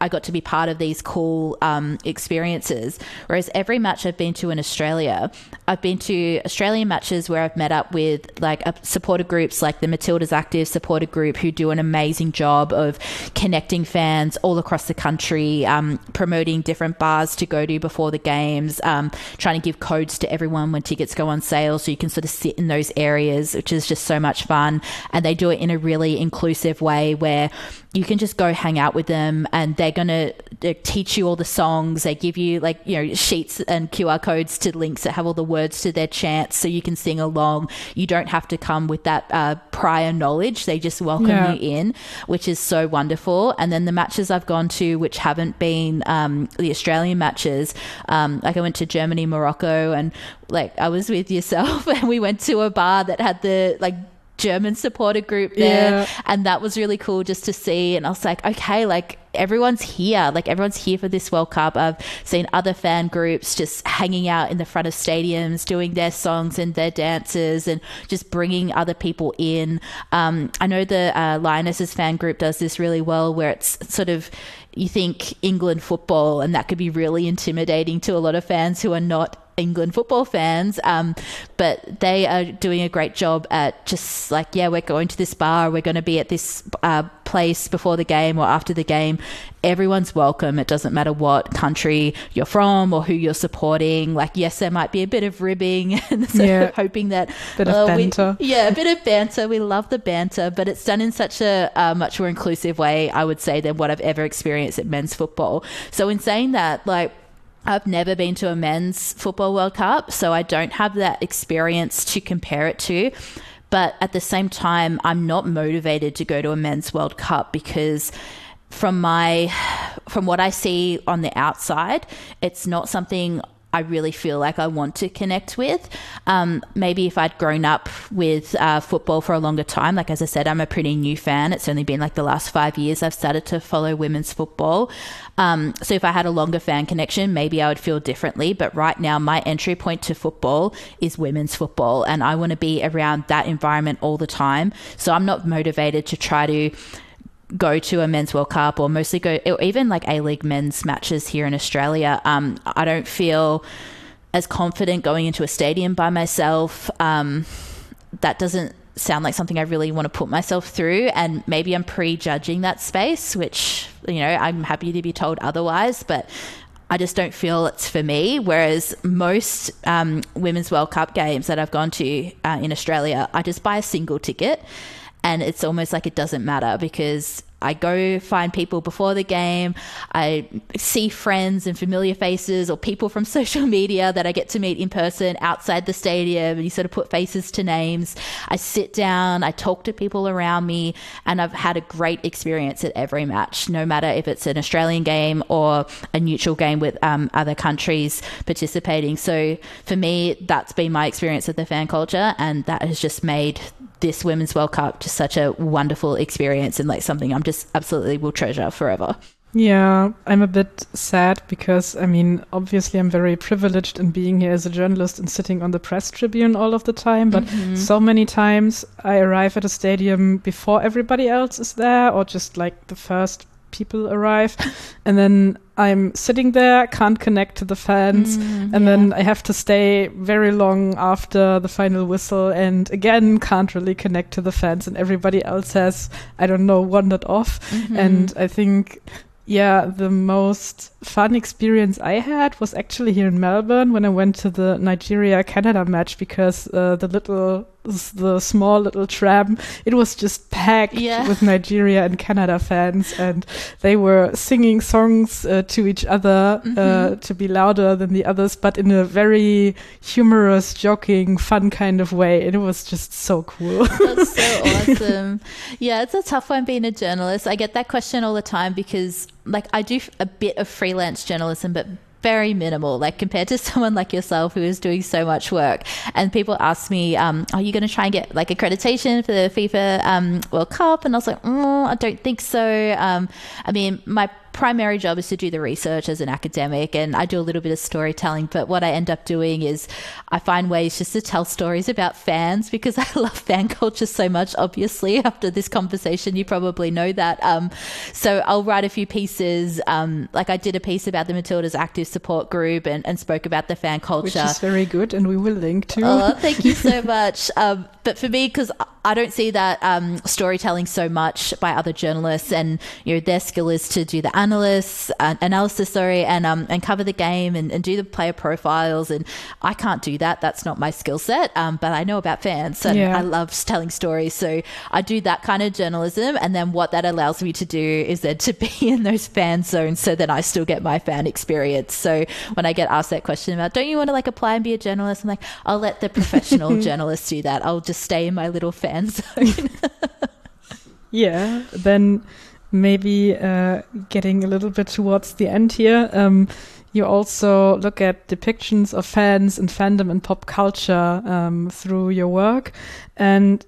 I got to be part of these cool um, experiences. Whereas every match I've been to in Australia, I've been to Australian matches where I've met up with like a supporter groups like the Matildas Active supporter group who do an amazing job of connecting fans all across the country, um, promoting different bars to go to before the games, um, trying to give codes to everyone when tickets go on sale so you can sort of sit in those areas, which is just so much fun. And they do it in a really inclusive way where you can just go hang out with them and they're going to teach you all the songs. They give you like, you know, sheets and QR codes to links that have all the words to their chants so you can sing along. You don't have to come with that uh, prior knowledge. They just welcome yeah. you in, which is so wonderful. And then the matches I've gone to, which haven't been um, the Australian matches, um, like I went to Germany, Morocco, and like I was with yourself and we went to a bar that had the like German supporter group there. Yeah. And that was really cool just to see. And I was like, okay, like everyone's here. Like everyone's here for this World Cup. I've seen other fan groups just hanging out in the front of stadiums, doing their songs and their dances and just bringing other people in. Um, I know the uh, Lionesses fan group does this really well where it's sort of, you think England football, and that could be really intimidating to a lot of fans who are not England football fans, um, but they are doing a great job at just like, yeah, we're going to this bar, we're going to be at this uh, place before the game or after the game. Everyone's welcome. It doesn't matter what country you're from or who you're supporting. Like, yes, there might be a bit of ribbing and so yeah. hoping that. Bit of uh, banter. We, yeah, a bit of banter. We love the banter, but it's done in such a uh, much more inclusive way, I would say, than what I've ever experienced at men's football. So, in saying that, like, I've never been to a men's football World Cup, so I don't have that experience to compare it to. But at the same time, I'm not motivated to go to a men's World Cup because from my from what I see on the outside, it's not something I really feel like I want to connect with. Um, maybe if I'd grown up with uh, football for a longer time, like as I said, I'm a pretty new fan. It's only been like the last five years I've started to follow women's football. Um, so if I had a longer fan connection, maybe I would feel differently. But right now, my entry point to football is women's football, and I want to be around that environment all the time. So I'm not motivated to try to go to a men's World Cup or mostly go, or even like A League men's matches here in Australia. Um, I don't feel as confident going into a stadium by myself. Um, that doesn't sound like something I really want to put myself through. And maybe I'm prejudging that space, which, you know, I'm happy to be told otherwise. But I just don't feel it's for me. Whereas most um, Women's World Cup games that I've gone to uh, in Australia, I just buy a single ticket and it's almost like it doesn't matter because I go find people before the game. I see friends and familiar faces or people from social media that I get to meet in person outside the stadium and you sort of put faces to names. I sit down, I talk to people around me, and I've had a great experience at every match, no matter if it's an Australian game or a neutral game with um, other countries participating. So for me, that's been my experience of the fan culture, and that has just made this Women's World Cup just such a wonderful experience and like something I'm just absolutely will treasure forever. Yeah, I'm a bit sad because, I mean, obviously I'm very privileged in being here as a journalist and sitting on the press tribune all of the time. But mm-hmm. so many times I arrive at a stadium before everybody else is there or just like the first people arrive. And then I'm sitting there, can't connect to the fans, Mm, and yeah. then I have to stay very long after the final whistle, and again can't really connect to the fans, and everybody else has, I don't know, wandered off. Mm-hmm. And I think, yeah, the most fun experience I had was actually here in Melbourne when I went to the Nigeria Canada match because uh, the little, the small little tram, it was just packed Yeah. with Nigeria and Canada fans, and they were singing songs uh, to each other uh, Mhm. to be louder than the others, but in a very humorous, joking, fun kind of way. And it was just so cool. That's so awesome. Yeah, it's a tough one being a journalist. I get that question all the time because, like, I do a bit of freelance journalism, but very minimal, like compared to someone like yourself who is doing so much work. And people ask me, um, "Are you going to try and get like accreditation for the FIFA um, World Cup?" And I was like, mm, "I don't think so." Um, I mean, my primary job is to do the research as an academic and I do a little bit of storytelling but what I end up doing is I find ways just to tell stories about fans because I love fan culture so much obviously after this conversation you probably know that um, so I'll write a few pieces um, like I did a piece about the Matildas active support group and, and spoke about the fan culture Which is very good, and we will link to. Oh, thank you so much. Um, but for me, because I don't see that um, storytelling so much by other journalists, and you know their skill is to do the analysis, uh, analysis, sorry, and um, and cover the game and, and do the player profiles, and I can't do that. That's not my skill set. Um, but I know about fans, and Yeah. I love telling stories, so I do that kind of journalism, and then what that allows me to do is then to be in those fan zones, so that I still get my fan experience. So when I get asked that question about, don't you want to like apply and be a journalist? I'm like, I'll let the professional journalists do that. I'll just stay in my little fan zone. Yeah, then maybe uh, getting a little bit towards the end here. Um, you also look at depictions of fans and fandom and pop culture um, through your work, and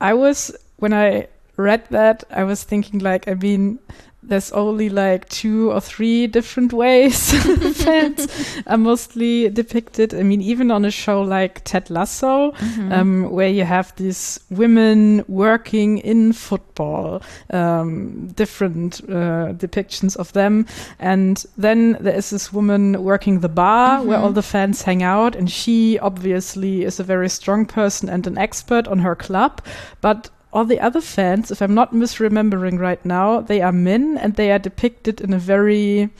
I was when I read that, I was thinking like, I mean. There's only like two or three different ways fans are mostly depicted. I mean, even on a show like Ted Lasso, um, where you have these women working in football, um, different uh, depictions of them. And then there is this woman working the bar where all the fans hang out, and she obviously is a very strong person and an expert on her club. But all the other fans, if I'm not misremembering right now, they are men and they are depicted in a very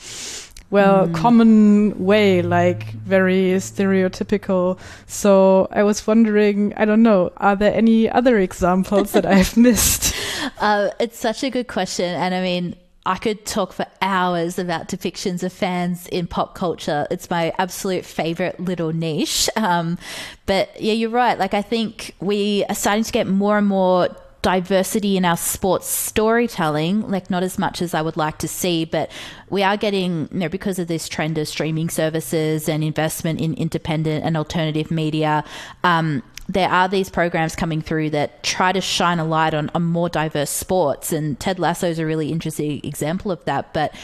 well common way like very stereotypical. So i was wondering i don't know are there any other examples that i've missed? Uh, it's such a good question. And I mean, I could talk for hours about depictions of fans in pop culture. It's my absolute favorite little niche. Um, but yeah, you're right. Like, I think we are starting to get more and more diversity in our sports storytelling, like not as much as I would like to see, but we are getting, you know, because of this trend of streaming services and investment in independent and alternative media, um, there are these programs coming through that try to shine a light on, on more diverse sports. And Ted Lasso is a really interesting example of that. But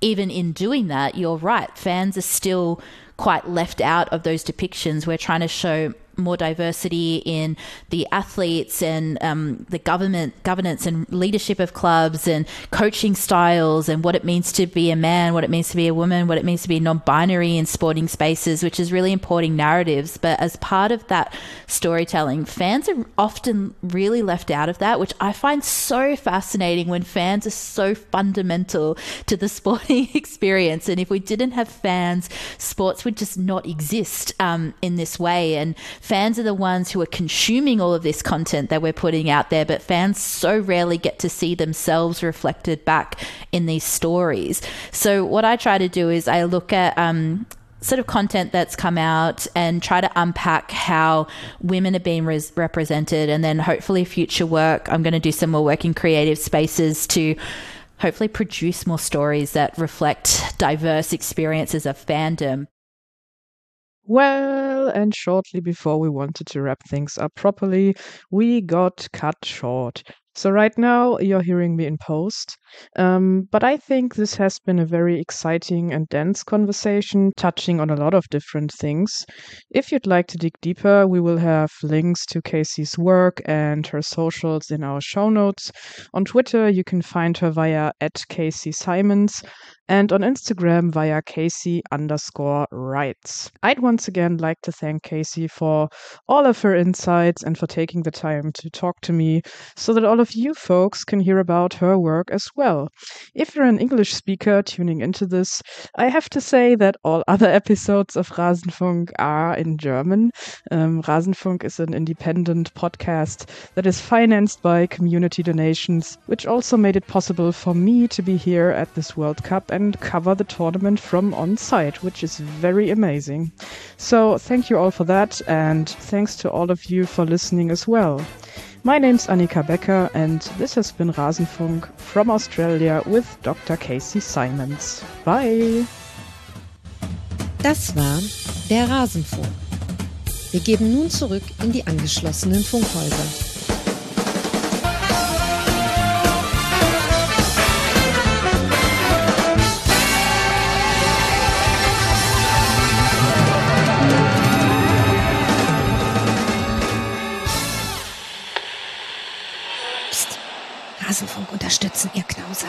even in doing that, you're right, fans are still quite left out of those depictions. We're trying to show more diversity in the athletes and um, the government governance and leadership of clubs and coaching styles and what it means to be a man, what it means to be a woman, what it means to be non-binary in sporting spaces, which is really important narratives. But as part of that storytelling, fans are often really left out of that, which I find so fascinating when fans are so fundamental to the sporting experience. And if we didn't have fans, sports would just not exist um, in this way. And fans are the ones who are consuming all of this content that we're putting out there, but fans so rarely get to see themselves reflected back in these stories. So, what I try to do is I look at um, sort of content that's come out and try to unpack how women are being res- represented and then hopefully future work i'm going to do some more work in creative spaces to hopefully produce more stories that reflect diverse experiences of fandom Well, and shortly before we wanted to wrap things up properly, we got cut short. So, right now, you're hearing me in post. Um, but I think this has been a very exciting and dense conversation, touching on a lot of different things. If you'd like to dig deeper, we will have links to Kasey's work and her socials in our show notes. On Twitter, you can find her via at Kasey Symons. and on Instagram via Kasey underscore writes. I'd once again like to thank Kasey for all of her insights and for taking the time to talk to me so that all of you folks can hear about her work as well. If you're an English speaker tuning into this, I have to say that all other episodes of Rasenfunk are in German. Um, Rasenfunk is an independent podcast that is financed by community donations, which also made it possible for me to be here at this World Cup and cover the tournament from on site, which is very amazing. So, thank you all for that, and thanks to all of you for listening as well. My name's Annika Becker, and this has been Rasenfunk from Australia with Dr. Casey Simons. Bye! Das war der Rasenfunk. Wir geben nun zurück in die angeschlossenen Funkhäuser. Rasenfunk unterstützen, ihr Knauser.